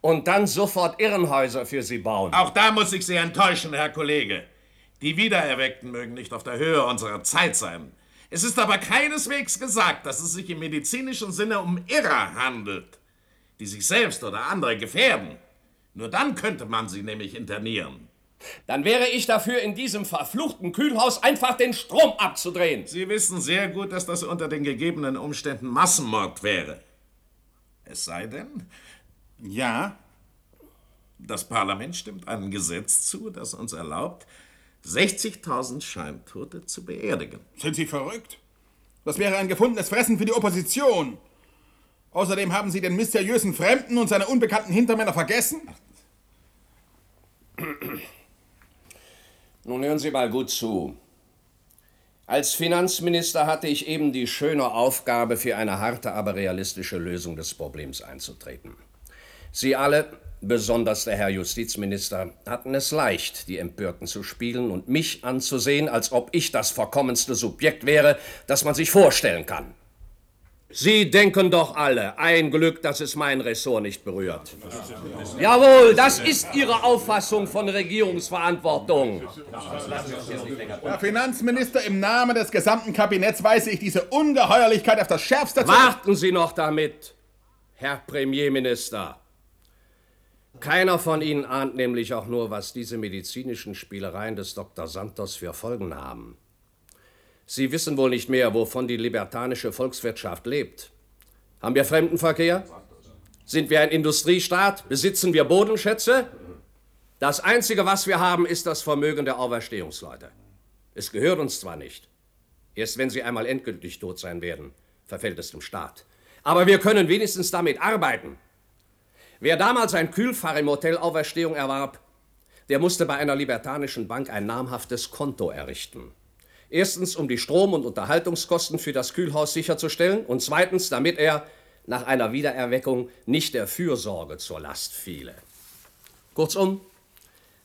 Und dann sofort Irrenhäuser für sie bauen. Auch da muss ich Sie enttäuschen, Herr Kollege. Die Wiedererweckten mögen nicht auf der Höhe unserer Zeit sein. Es ist aber keineswegs gesagt, dass es sich im medizinischen Sinne um Irrer handelt, die sich selbst oder andere gefährden. Nur dann könnte man sie nämlich internieren. Dann wäre ich dafür, in diesem verfluchten Kühlhaus einfach den Strom abzudrehen. Sie wissen sehr gut, dass das unter den gegebenen Umständen Massenmord wäre. Es sei denn. Ja? Das Parlament stimmt einem Gesetz zu, das uns erlaubt, 60.000 Scheintote zu beerdigen. Sind Sie verrückt? Das wäre ein gefundenes Fressen für die Opposition. Außerdem haben Sie den mysteriösen Fremden und seine unbekannten Hintermänner vergessen? Nun hören Sie mal gut zu. Als Finanzminister hatte ich eben die schöne Aufgabe, für eine harte, aber realistische Lösung des Problems einzutreten. Sie alle, besonders der Herr Justizminister, hatten es leicht, die Empörten zu spielen und mich anzusehen, als ob ich das verkommenste Subjekt wäre, das man sich vorstellen kann. Sie denken doch alle, ein Glück, dass es mein Ressort nicht berührt. Jawohl, das ist Ihre Auffassung von Regierungsverantwortung. Herr Finanzminister, im Namen des gesamten Kabinetts weise ich diese Ungeheuerlichkeit auf das Schärfste zu. Warten Sie noch damit, Herr Premierminister. Keiner von Ihnen ahnt nämlich auch nur, was diese medizinischen Spielereien des Dr. Santos für Folgen haben. Sie wissen wohl nicht mehr, wovon die libertanische Volkswirtschaft lebt. Haben wir Fremdenverkehr? Sind wir ein Industriestaat? Besitzen wir Bodenschätze? Das Einzige, was wir haben, ist das Vermögen der Auferstehungsleute. Es gehört uns zwar nicht. Erst wenn sie einmal endgültig tot sein werden, verfällt es dem Staat. Aber wir können wenigstens damit arbeiten. Wer damals ein Kühlfahr im Hotel Auferstehung erwarb, der musste bei einer libertanischen Bank ein namhaftes Konto errichten. Erstens, um die Strom- und Unterhaltungskosten für das Kühlhaus sicherzustellen und zweitens, damit er nach einer Wiedererweckung nicht der Fürsorge zur Last fiele. Kurzum,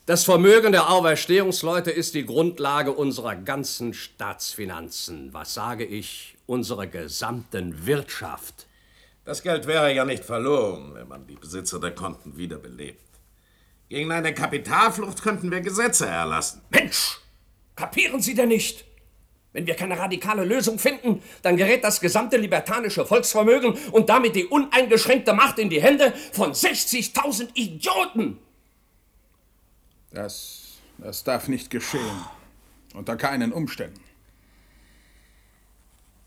das Vermögen der Auferstehungsleute ist die Grundlage unserer ganzen Staatsfinanzen. Was sage ich? Unserer gesamten Wirtschaft. Das Geld wäre ja nicht verloren, wenn man die Besitzer der Konten wiederbelebt. Gegen eine Kapitalflucht könnten wir Gesetze erlassen. Mensch! Kapieren Sie denn nicht? Wenn wir keine radikale Lösung finden, dann gerät das gesamte libertanische Volksvermögen und damit die uneingeschränkte Macht in die Hände von 60.000 Idioten. Das, das darf nicht geschehen. Unter keinen Umständen.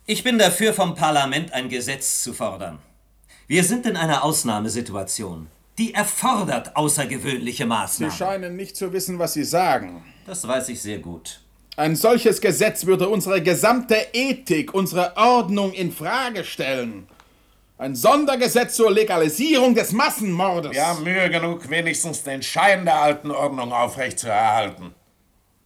Ich bin dafür, vom Parlament ein Gesetz zu fordern. Wir sind in einer Ausnahmesituation. Die erfordert außergewöhnliche Sie Maßnahmen. scheinen nicht zu wissen, was Sie sagen. Das weiß ich sehr gut. Ein solches Gesetz würde unsere gesamte Ethik, unsere Ordnung in Frage stellen. Ein Sondergesetz zur Legalisierung des Massenmordes. Wir haben Mühe genug, wenigstens den Schein der alten Ordnung aufrechtzuerhalten.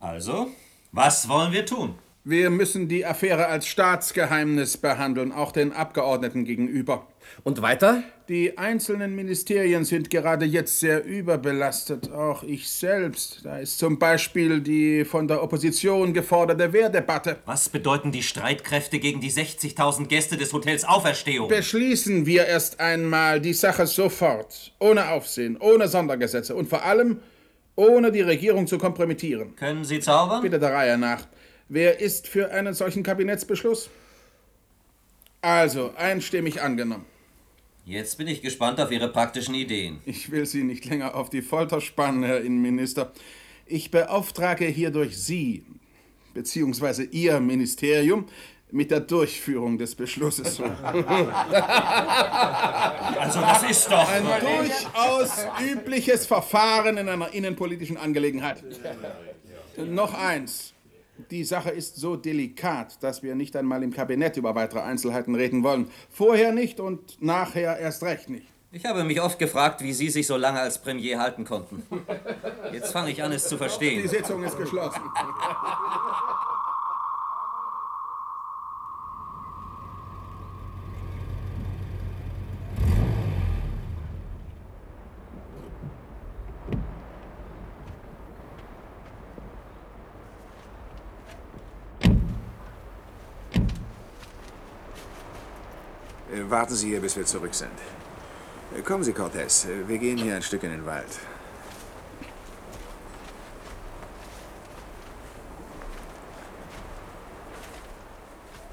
Also, was wollen wir tun? Wir müssen die Affäre als Staatsgeheimnis behandeln, auch den Abgeordneten gegenüber. Und weiter? Die einzelnen Ministerien sind gerade jetzt sehr überbelastet, auch ich selbst. Da ist zum Beispiel die von der Opposition geforderte Wehrdebatte. Was bedeuten die Streitkräfte gegen die 60.000 Gäste des Hotels Auferstehung? Beschließen wir erst einmal die Sache sofort, ohne Aufsehen, ohne Sondergesetze und vor allem ohne die Regierung zu kompromittieren. Können Sie zaubern? Bitte der Reihe nach. Wer ist für einen solchen Kabinettsbeschluss? Also, einstimmig angenommen. Jetzt bin ich gespannt auf Ihre praktischen Ideen. Ich will Sie nicht länger auf die Folter spannen, Herr Innenminister. Ich beauftrage hierdurch Sie, beziehungsweise Ihr Ministerium, mit der Durchführung des Beschlusses. Also das ist doch... Ein durchaus übliches Verfahren in einer innenpolitischen Angelegenheit. Noch eins. Die Sache ist so delikat, dass wir nicht einmal im Kabinett über weitere Einzelheiten reden wollen. Vorher nicht und nachher erst recht nicht. Ich habe mich oft gefragt, wie Sie sich so lange als Premier halten konnten. Jetzt fange ich an, es zu Die verstehen. Sitzung ist geschlossen. Äh, Warten Sie hier, bis wir zurück sind. Äh, Kommen Sie, Cortez. Äh, Wir gehen hier ein Stück in den Wald.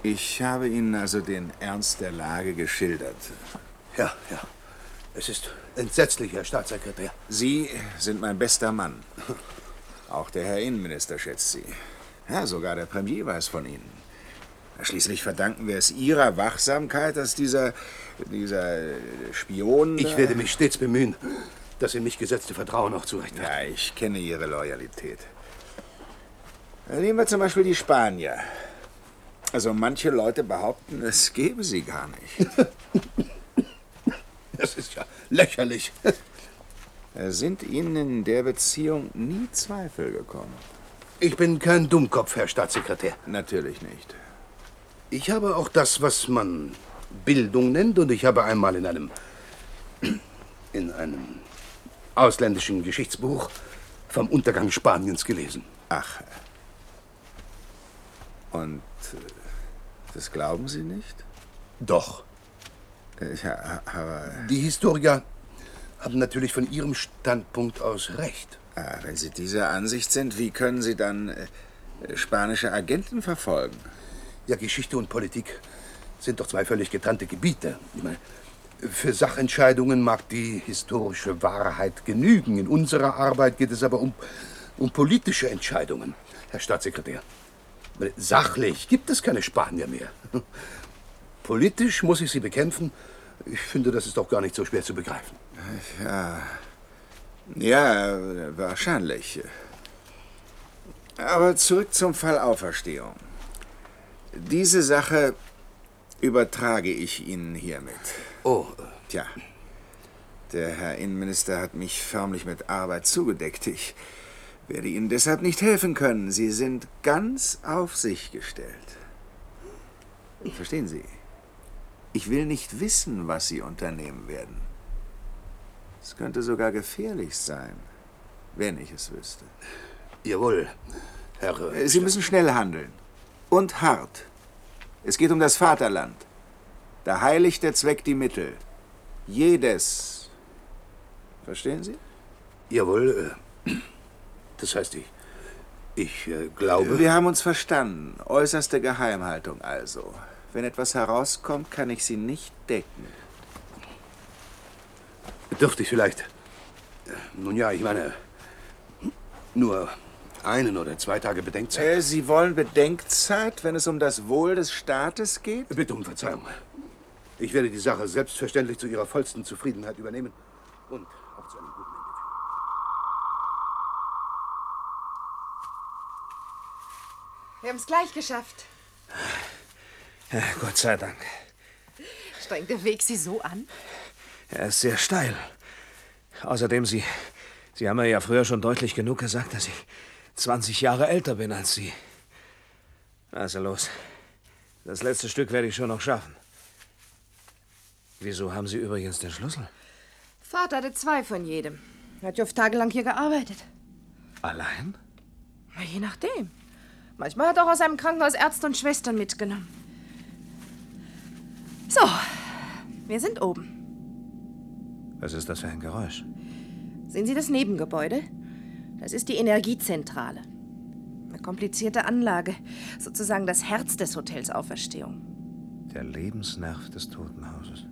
Ich habe Ihnen also den Ernst der Lage geschildert. Ja, ja. Es ist entsetzlich, Herr Staatssekretär. Sie sind mein bester Mann. Auch der Herr Innenminister schätzt Sie. Ja, sogar der Premier weiß von Ihnen. Schließlich verdanken wir es Ihrer Wachsamkeit, dass dieser, dieser Spion... Ich werde mich stets bemühen, das in mich gesetzte Vertrauen auch zurecht wird. Ja, ich kenne Ihre Loyalität. Nehmen wir zum Beispiel die Spanier. Also manche Leute behaupten, es gebe sie gar nicht. Das ist ja lächerlich. Sind Ihnen in der Beziehung nie Zweifel gekommen? Ich bin kein Dummkopf, Herr Staatssekretär. Natürlich nicht. Ich habe auch das, was man Bildung nennt, und ich habe einmal in einem in einem ausländischen Geschichtsbuch vom Untergang Spaniens gelesen. Ach. Und äh, das glauben Sie nicht? Doch. Ja, aber. Die Historiker haben natürlich von ihrem Standpunkt aus recht. Ah, wenn Sie dieser Ansicht sind, wie können Sie dann äh, spanische Agenten verfolgen? Ja, Geschichte und Politik sind doch zwei völlig getrennte Gebiete. Meine, für Sachentscheidungen mag die historische Wahrheit genügen. In unserer Arbeit geht es aber um, um politische Entscheidungen, Herr Staatssekretär. Sachlich gibt es keine Spanier mehr. Politisch muss ich sie bekämpfen. Ich finde, das ist doch gar nicht so schwer zu begreifen. Ja. Ja, wahrscheinlich. Aber zurück zum Fall Auferstehung. Diese Sache übertrage ich Ihnen hiermit. Oh. Tja. Der Herr Innenminister hat mich förmlich mit Arbeit zugedeckt. Ich werde Ihnen deshalb nicht helfen können. Sie sind ganz auf sich gestellt. Verstehen Sie? Ich will nicht wissen, was Sie unternehmen werden. Es könnte sogar gefährlich sein, wenn ich es wüsste. Jawohl, Herr. Sie müssen schnell handeln. Und hart. Es geht um das Vaterland. Da heiligt der Zweck die Mittel. Jedes. Verstehen Sie? Jawohl. Äh, das heißt, ich. Ich äh, glaube. Wir haben uns verstanden. Äußerste Geheimhaltung also. Wenn etwas herauskommt, kann ich Sie nicht decken. Dürfte ich vielleicht. Nun ja, ich meine. Nur einen oder zwei Tage Bedenkzeit. Äh, Sie wollen Bedenkzeit, wenn es um das Wohl des Staates geht? Bitte um Verzeihung. Ich werde die Sache selbstverständlich zu Ihrer vollsten Zufriedenheit übernehmen und auch zu einem guten Ende. Wir haben es gleich geschafft. Ja, Gott sei Dank. Strengt der Weg Sie so an? Er ist sehr steil. Außerdem, Sie, Sie haben mir ja früher schon deutlich genug gesagt, dass ich 20 Jahre älter bin als Sie. Also los. Das letzte Stück werde ich schon noch schaffen. Wieso haben Sie übrigens den Schlüssel? Vater hatte zwei von jedem. Er hat ja oft tagelang hier gearbeitet. Allein? Na, je nachdem. Manchmal hat er auch aus seinem Krankenhaus Ärzte und Schwestern mitgenommen. So, wir sind oben. Was ist das für ein Geräusch? Sehen Sie das Nebengebäude? Das ist die Energiezentrale. Eine komplizierte Anlage, sozusagen das Herz des Hotels Auferstehung. Der Lebensnerv des Totenhauses.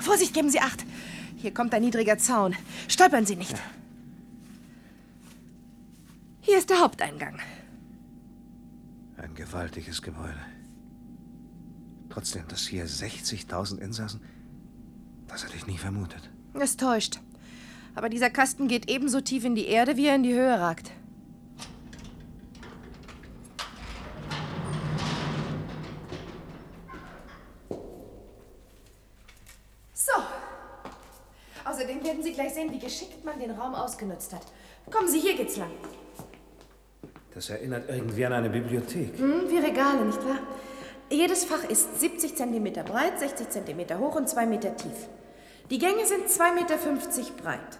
Vorsicht, geben Sie Acht! Hier kommt ein niedriger Zaun. Stolpern Sie nicht. Hier ist der Haupteingang. Ein gewaltiges Gebäude. Trotzdem, dass hier 60.000 Insassen, das hätte ich nie vermutet. Es täuscht. Aber dieser Kasten geht ebenso tief in die Erde, wie er in die Höhe ragt. So. Außerdem werden Sie gleich sehen, wie geschickt man den Raum ausgenutzt hat. Kommen Sie, hier geht's lang. Das erinnert irgendwie an eine Bibliothek. Hm, wie Regale, nicht wahr? Jedes Fach ist 70 cm breit, 60 cm hoch und 2 Meter tief. Die Gänge sind 2,50 Meter breit.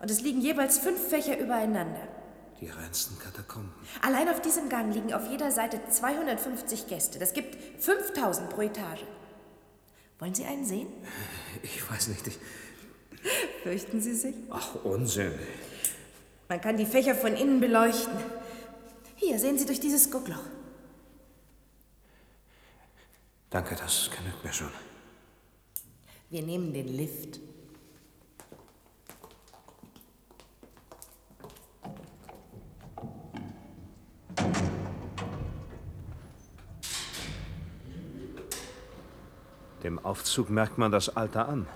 Und es liegen jeweils fünf Fächer übereinander. Die reinsten Katakomben. Allein auf diesem Gang liegen auf jeder Seite 250 Gäste. Das gibt 5000 pro Etage. Wollen Sie einen sehen? Ich weiß nicht, ich. Fürchten Sie sich? Ach, Unsinn. Man kann die Fächer von innen beleuchten. Hier, sehen Sie durch dieses Guckloch. Danke, das genügt mir schon. Wir nehmen den Lift. Dem Aufzug merkt man das Alter an.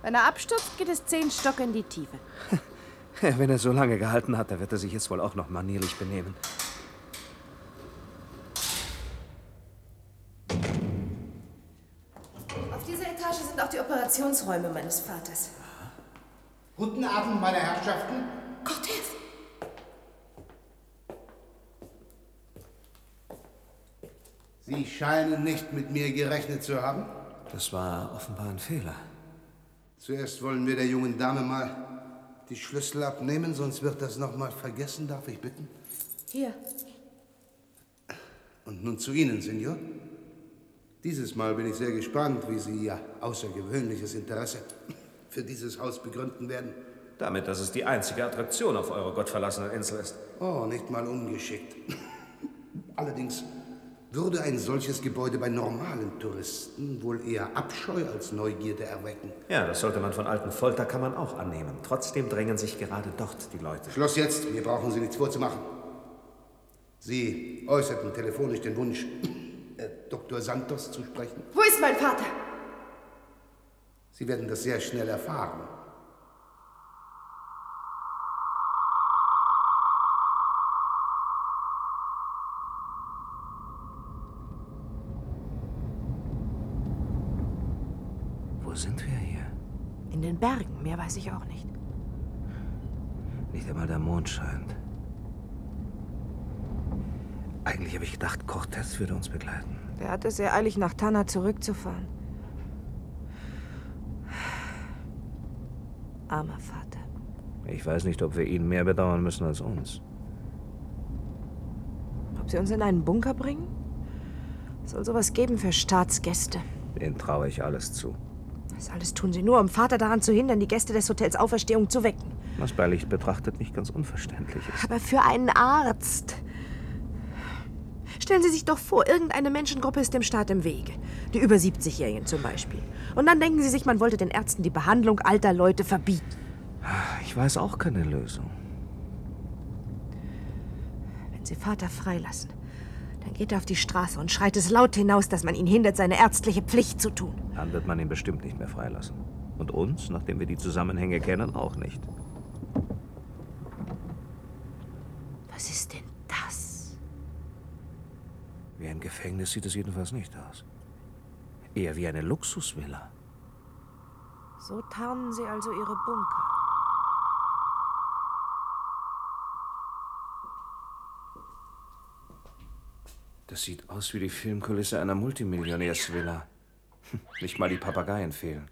Wenn er abstürzt, geht es zehn Stock in die Tiefe. Wenn er so lange gehalten hat, dann wird er sich jetzt wohl auch noch manierlich benehmen. Operationsräume meines Vaters. Guten Abend, meine Herrschaften. Cortez! Sie scheinen nicht mit mir gerechnet zu haben. Das war offenbar ein Fehler. Zuerst wollen wir der jungen Dame mal die Schlüssel abnehmen, sonst wird das noch mal vergessen, darf ich bitten? Hier. Und nun zu Ihnen, Senor. Dieses Mal bin ich sehr gespannt, wie Sie Ihr außergewöhnliches Interesse für dieses Haus begründen werden. Damit, dass es die einzige Attraktion auf eurer gottverlassenen Insel ist. Oh, nicht mal ungeschickt. Allerdings würde ein solches Gebäude bei normalen Touristen wohl eher Abscheu als Neugierde erwecken. Ja, das sollte man von alten Folterkammern auch annehmen. Trotzdem drängen sich gerade dort die Leute. Schluss jetzt, mir brauchen Sie nichts vorzumachen. Sie äußerten telefonisch den Wunsch, äh, Dr. Santos zu sprechen. Wo ist mein Vater? Sie werden das sehr schnell erfahren. Wo sind wir hier? In den Bergen, mehr weiß ich auch nicht. Nicht einmal der Mond scheint. Eigentlich habe ich gedacht, Cortez würde uns begleiten. Der hat es sehr eilig, nach Tana zurückzufahren. Armer Vater. Ich weiß nicht, ob wir ihn mehr bedauern müssen als uns. Ob sie uns in einen Bunker bringen? Soll sowas geben für Staatsgäste. Den traue ich alles zu. Das alles tun sie nur, um Vater daran zu hindern, die Gäste des Hotels Auferstehung zu wecken. Was bei Licht betrachtet nicht ganz unverständlich ist. Aber für einen Arzt. Stellen Sie sich doch vor, irgendeine Menschengruppe ist dem Staat im Wege. Die über 70-Jährigen zum Beispiel. Und dann denken Sie sich, man wollte den Ärzten die Behandlung alter Leute verbieten. Ich weiß auch keine Lösung. Wenn Sie Vater freilassen, dann geht er auf die Straße und schreit es laut hinaus, dass man ihn hindert, seine ärztliche Pflicht zu tun. Dann wird man ihn bestimmt nicht mehr freilassen. Und uns, nachdem wir die Zusammenhänge kennen, auch nicht. Was ist denn das? Wie ein Gefängnis sieht es jedenfalls nicht aus. Eher wie eine Luxusvilla. So tarnen Sie also Ihre Bunker. Das sieht aus wie die Filmkulisse einer Multimillionärsvilla. Hm, Nicht mal die Papageien fehlen.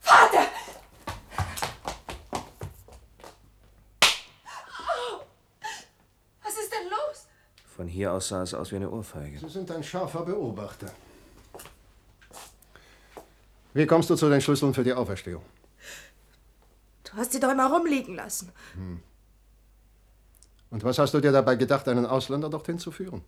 Vater! Was ist denn los? Von hier aus sah es aus wie eine Ohrfeige. Sie sind ein scharfer Beobachter. Wie kommst du zu den Schlüsseln für die Auferstehung? Du hast sie doch immer rumliegen lassen. Hm. Und was hast du dir dabei gedacht, einen Ausländer dorthin zu führen?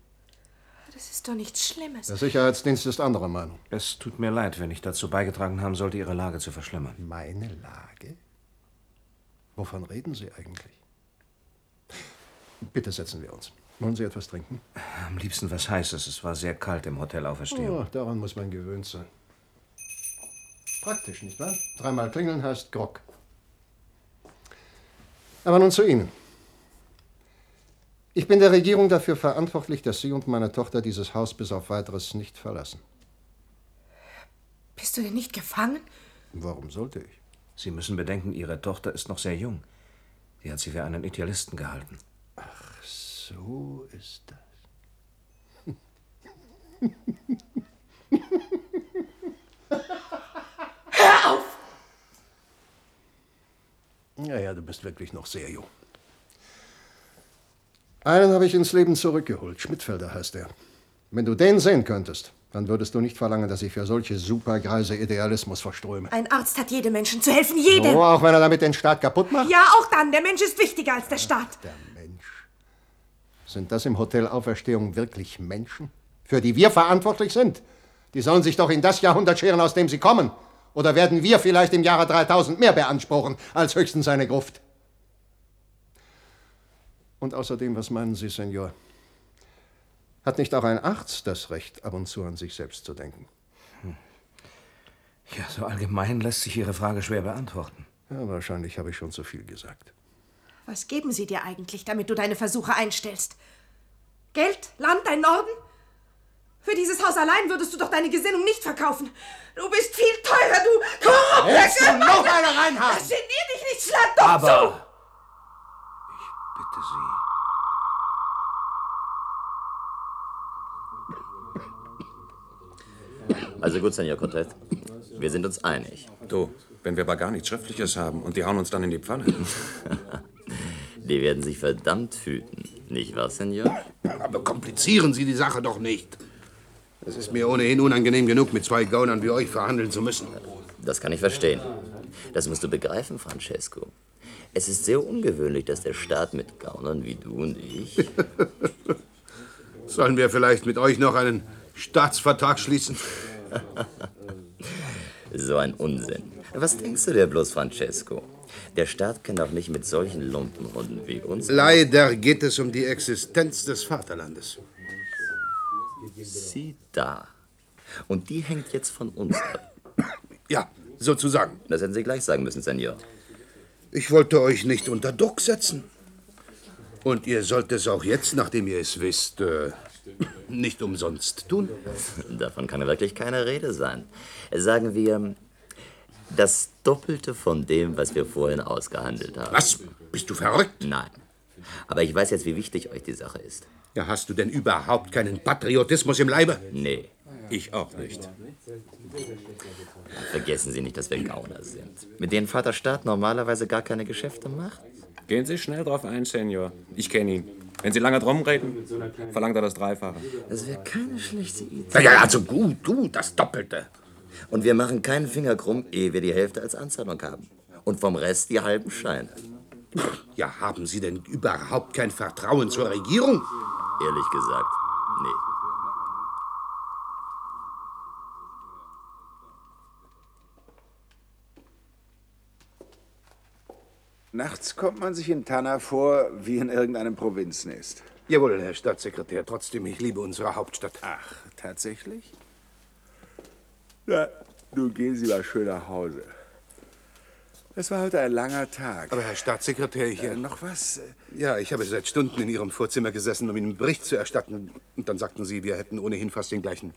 Das ist doch nichts Schlimmes. Der Sicherheitsdienst ist anderer Meinung. Es tut mir leid, wenn ich dazu beigetragen haben sollte, Ihre Lage zu verschlimmern. Meine Lage? Wovon reden Sie eigentlich? Bitte setzen wir uns. Wollen Sie etwas trinken? Am liebsten was Heißes. Es war sehr kalt im Hotel Auferstehung. Oh, daran muss man gewöhnt sein. Praktisch, nicht wahr? Dreimal klingeln heißt Grog. Aber nun zu Ihnen. Ich bin der Regierung dafür verantwortlich, dass Sie und meine Tochter dieses Haus bis auf weiteres nicht verlassen. Bist du denn nicht gefangen? Warum sollte ich? Sie müssen bedenken, Ihre Tochter ist noch sehr jung. Sie hat sie für einen Idealisten gehalten. Ach, so ist das. Hör auf! Ja, ja, du bist wirklich noch sehr jung. Einen habe ich ins Leben zurückgeholt. Schmidtfelder heißt er. Wenn du den sehen könntest, dann würdest du nicht verlangen, dass ich für solche supergreise Idealismus verströme. Ein Arzt hat jedem Menschen zu helfen, jedem. Oh, auch wenn er damit den Staat kaputt macht? Ja, auch dann. Der Mensch ist wichtiger als der Staat. Sind das im Hotel Auferstehung wirklich Menschen, für die wir verantwortlich sind? Die sollen sich doch in das Jahrhundert scheren, aus dem sie kommen. Oder werden wir vielleicht im Jahre 3000 mehr beanspruchen als höchstens eine Gruft? Und außerdem, was meinen Sie, Senor? Hat nicht auch ein Arzt das Recht, ab und zu an sich selbst zu denken? Ja, so allgemein lässt sich Ihre Frage schwer beantworten. Ja, wahrscheinlich habe ich schon zu viel gesagt. Was geben sie dir eigentlich, damit du deine Versuche einstellst? Geld? Land? Dein Norden? Für dieses Haus allein würdest du doch deine Gesinnung nicht verkaufen. Du bist viel teurer, du korrupter du noch eine reinhaben? Das geniert dich nicht, schlag doch Aber- zu! Bitte Sie. Also gut, Senor Cortez. Wir sind uns einig. Du, wenn wir aber gar nichts Schriftliches haben und die hauen uns dann in die Pfanne. Die werden sich verdammt hüten. Nicht wahr, Senor? Aber komplizieren Sie die Sache doch nicht. Es ist mir ohnehin unangenehm genug, mit zwei Gaunern wie euch verhandeln zu müssen. Das kann ich verstehen. Das musst du begreifen, Francesco. Es ist sehr ungewöhnlich, dass der Staat mit Gaunern wie du und ich. Sollen wir vielleicht mit euch noch einen Staatsvertrag schließen? so ein Unsinn. Was denkst du dir bloß, Francesco? Der Staat kann doch nicht mit solchen Lumpenhunden wie uns. Leider geht es um die Existenz des Vaterlandes. Sieh da. Und die hängt jetzt von uns ab. Ja, sozusagen. Das hätten Sie gleich sagen müssen, Senor. Ich wollte euch nicht unter Druck setzen. Und ihr sollt es auch jetzt, nachdem ihr es wisst, äh, nicht umsonst tun. Davon kann wirklich keine Rede sein. Sagen wir das Doppelte von dem, was wir vorhin ausgehandelt haben. Was? Bist du verrückt? Nein. Aber ich weiß jetzt, wie wichtig euch die Sache ist. Ja, hast du denn überhaupt keinen Patriotismus im Leibe? Nee. Ich auch nicht. Vergessen Sie nicht, dass wir Gauner sind. Mit denen Vater Staat normalerweise gar keine Geschäfte macht. Gehen Sie schnell drauf ein, Senior. Ich kenne ihn. Wenn Sie lange drum reden, verlangt er das Dreifache. Das wäre keine schlechte Idee. Ja, ja, also gut, gut, das Doppelte. Und wir machen keinen Finger krumm, ehe wir die Hälfte als Anzahlung haben. Und vom Rest die halben Scheine. Ja, haben Sie denn überhaupt kein Vertrauen zur Regierung? Ehrlich gesagt, nee. Nachts kommt man sich in Tanna vor wie in irgendeinem Provinznest. Jawohl, Herr Staatssekretär. Trotzdem, ich liebe unsere Hauptstadt. Ach, tatsächlich? Na, nun gehen Sie mal schön nach Hause. Es war heute ein langer Tag. Aber Herr Staatssekretär, ich... Äh, noch was? Ja, ich habe seit Stunden in Ihrem Vorzimmer gesessen, um Ihnen einen Bericht zu erstatten. Und dann sagten Sie, wir hätten ohnehin fast den gleichen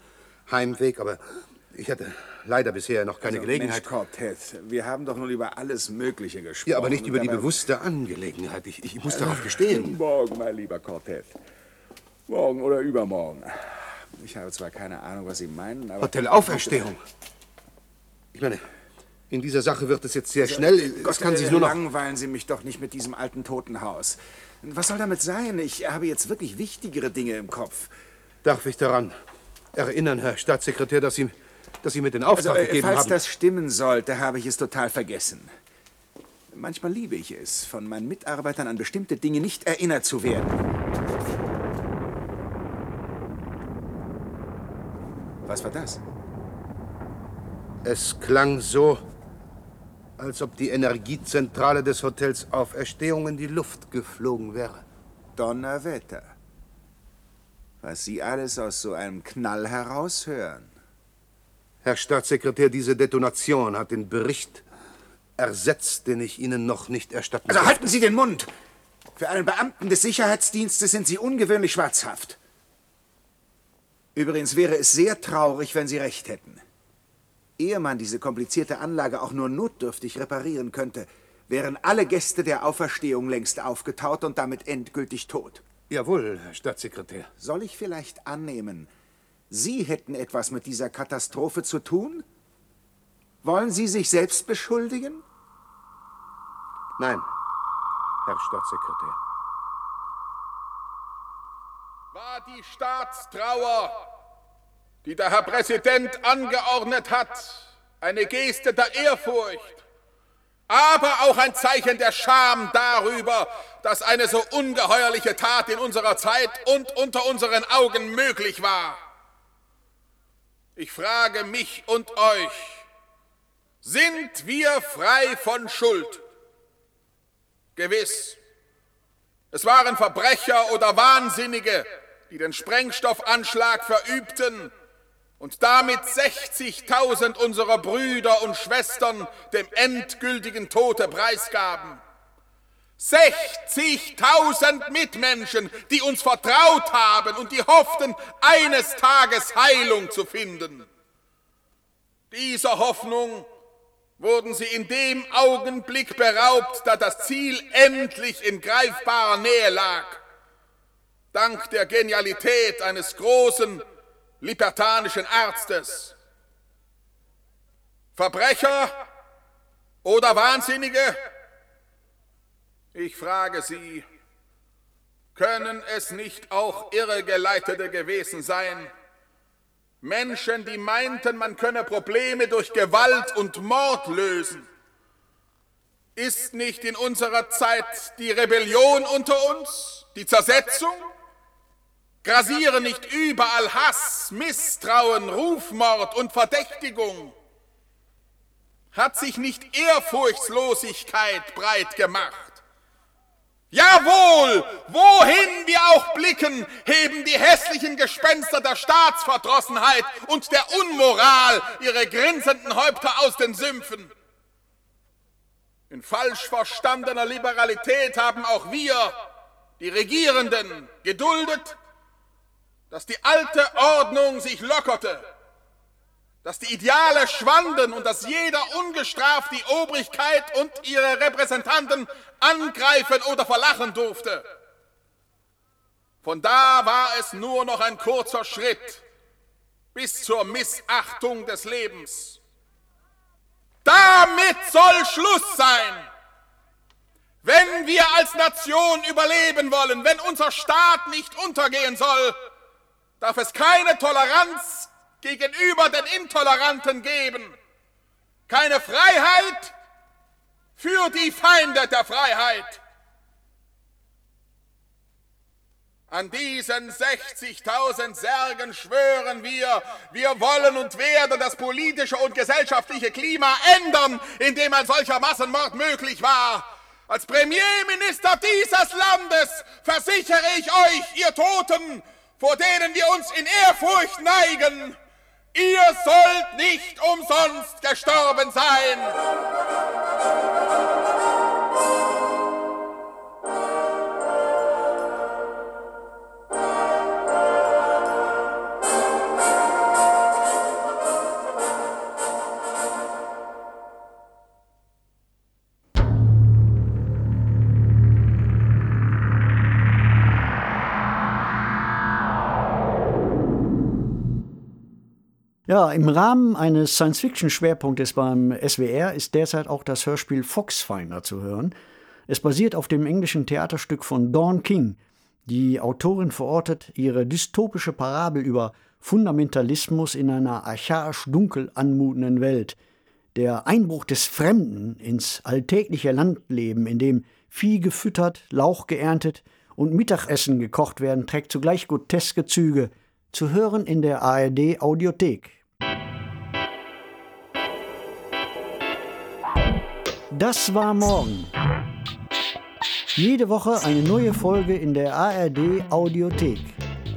Heimweg. Aber ich hatte leider bisher noch keine also, Gelegenheit. Mensch, Cortez, wir haben doch nun über alles Mögliche gesprochen. Ja, aber nicht über die bewusste Angelegenheit. Ich, ich muss darauf bestehen. Morgen, mein lieber Cortez. Morgen oder übermorgen. Ich habe zwar keine Ahnung, was Sie meinen, aber... Hotel Auferstehung. Ich meine, in dieser Sache wird es jetzt sehr schnell. Es kann sich nur noch. Langweilen Sie mich doch nicht mit diesem alten Totenhaus. Was soll damit sein? Ich habe jetzt wirklich wichtigere Dinge im Kopf. Darf ich daran erinnern, Herr Staatssekretär, dass Sie, dass Sie mir den Auftrag also, äh, gegeben falls haben? das stimmen sollte, habe ich es total vergessen. Manchmal liebe ich es, von meinen Mitarbeitern an bestimmte Dinge nicht erinnert zu werden. Was war das? Es klang so, als ob die Energiezentrale des Hotels Auferstehung in die Luft geflogen wäre. Donnerwetter. Was Sie alles aus so einem Knall heraushören. Herr Staatssekretär, diese Detonation hat den Bericht ersetzt, den ich Ihnen noch nicht erstatten Also durfte. halten Sie den Mund! Für einen Beamten des Sicherheitsdienstes sind Sie ungewöhnlich schwarzhaft. Übrigens wäre es sehr traurig, wenn Sie recht hätten. Ehe man diese komplizierte Anlage auch nur notdürftig reparieren könnte, wären alle Gäste der Auferstehung längst aufgetaut und damit endgültig tot. Jawohl, Herr Staatssekretär. Soll ich vielleicht annehmen, Sie hätten etwas mit dieser Katastrophe zu tun? Wollen Sie sich selbst beschuldigen? Nein, Herr Staatssekretär. War die Staatstrauer, die der Herr Präsident angeordnet hat, eine Geste der Ehrfurcht, aber auch ein Zeichen der Scham darüber, dass eine so ungeheuerliche Tat in unserer Zeit und unter unseren Augen möglich war. Ich frage mich und euch, sind wir frei von Schuld? Gewiss. Es waren Verbrecher oder Wahnsinnige, die den Sprengstoffanschlag verübten und damit 60.000 unserer Brüder und Schwestern dem endgültigen Tode preisgaben. 60.000 Mitmenschen, die uns vertraut haben und die hofften, eines Tages Heilung zu finden. Dieser Hoffnung wurden sie in dem Augenblick beraubt, da das Ziel endlich in greifbarer Nähe lag. Dank der Genialität eines großen libertanischen Arztes. Verbrecher oder Wahnsinnige? Ich frage Sie, können es nicht auch Irregeleitete gewesen sein? Menschen, die meinten, man könne Probleme durch Gewalt und Mord lösen. Ist nicht in unserer Zeit die Rebellion unter uns, die Zersetzung? Grasieren nicht überall Hass, Misstrauen, Rufmord und Verdächtigung? Hat sich nicht Ehrfurchtslosigkeit breit gemacht? Jawohl, wohin wir auch blicken, heben die hässlichen Gespenster der Staatsverdrossenheit und der Unmoral ihre grinsenden Häupter aus den Sümpfen. In falsch verstandener Liberalität haben auch wir, die Regierenden, geduldet, dass die alte Ordnung sich lockerte, dass die Ideale schwanden und dass jeder ungestraft die Obrigkeit und ihre Repräsentanten angreifen oder verlachen durfte. Von da war es nur noch ein kurzer Schritt bis zur Missachtung des Lebens. Damit soll Schluss sein. Wenn wir als Nation überleben wollen, wenn unser Staat nicht untergehen soll, darf es keine Toleranz gegenüber den Intoleranten geben. Keine Freiheit für die Feinde der Freiheit. An diesen 60.000 Särgen schwören wir, wir wollen und werden das politische und gesellschaftliche Klima ändern, in dem ein solcher Massenmord möglich war. Als Premierminister dieses Landes versichere ich euch, ihr Toten, vor denen wir uns in Ehrfurcht neigen, ihr sollt nicht umsonst gestorben sein. Ja, im Rahmen eines Science-Fiction-Schwerpunktes beim SWR ist derzeit auch das Hörspiel Foxfinder zu hören. Es basiert auf dem englischen Theaterstück von Dawn King. Die Autorin verortet ihre dystopische Parabel über Fundamentalismus in einer archaisch dunkel anmutenden Welt. Der Einbruch des Fremden ins alltägliche Landleben, in dem Vieh gefüttert, Lauch geerntet und Mittagessen gekocht werden, trägt zugleich groteske Züge. Zu hören in der ARD Audiothek. Das war morgen. Jede Woche eine neue Folge in der ARD Audiothek.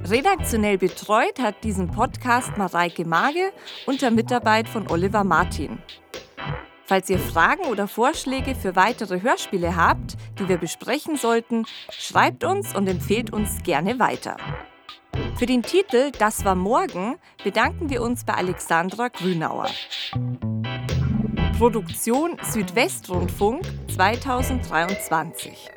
Redaktionell betreut hat diesen Podcast Mareike Mage unter Mitarbeit von Oliver Martin. Falls ihr Fragen oder Vorschläge für weitere Hörspiele habt, die wir besprechen sollten, schreibt uns und empfehlt uns gerne weiter. Für den Titel Das war morgen bedanken wir uns bei Alexandra Grünauer. Produktion Südwestrundfunk 2023.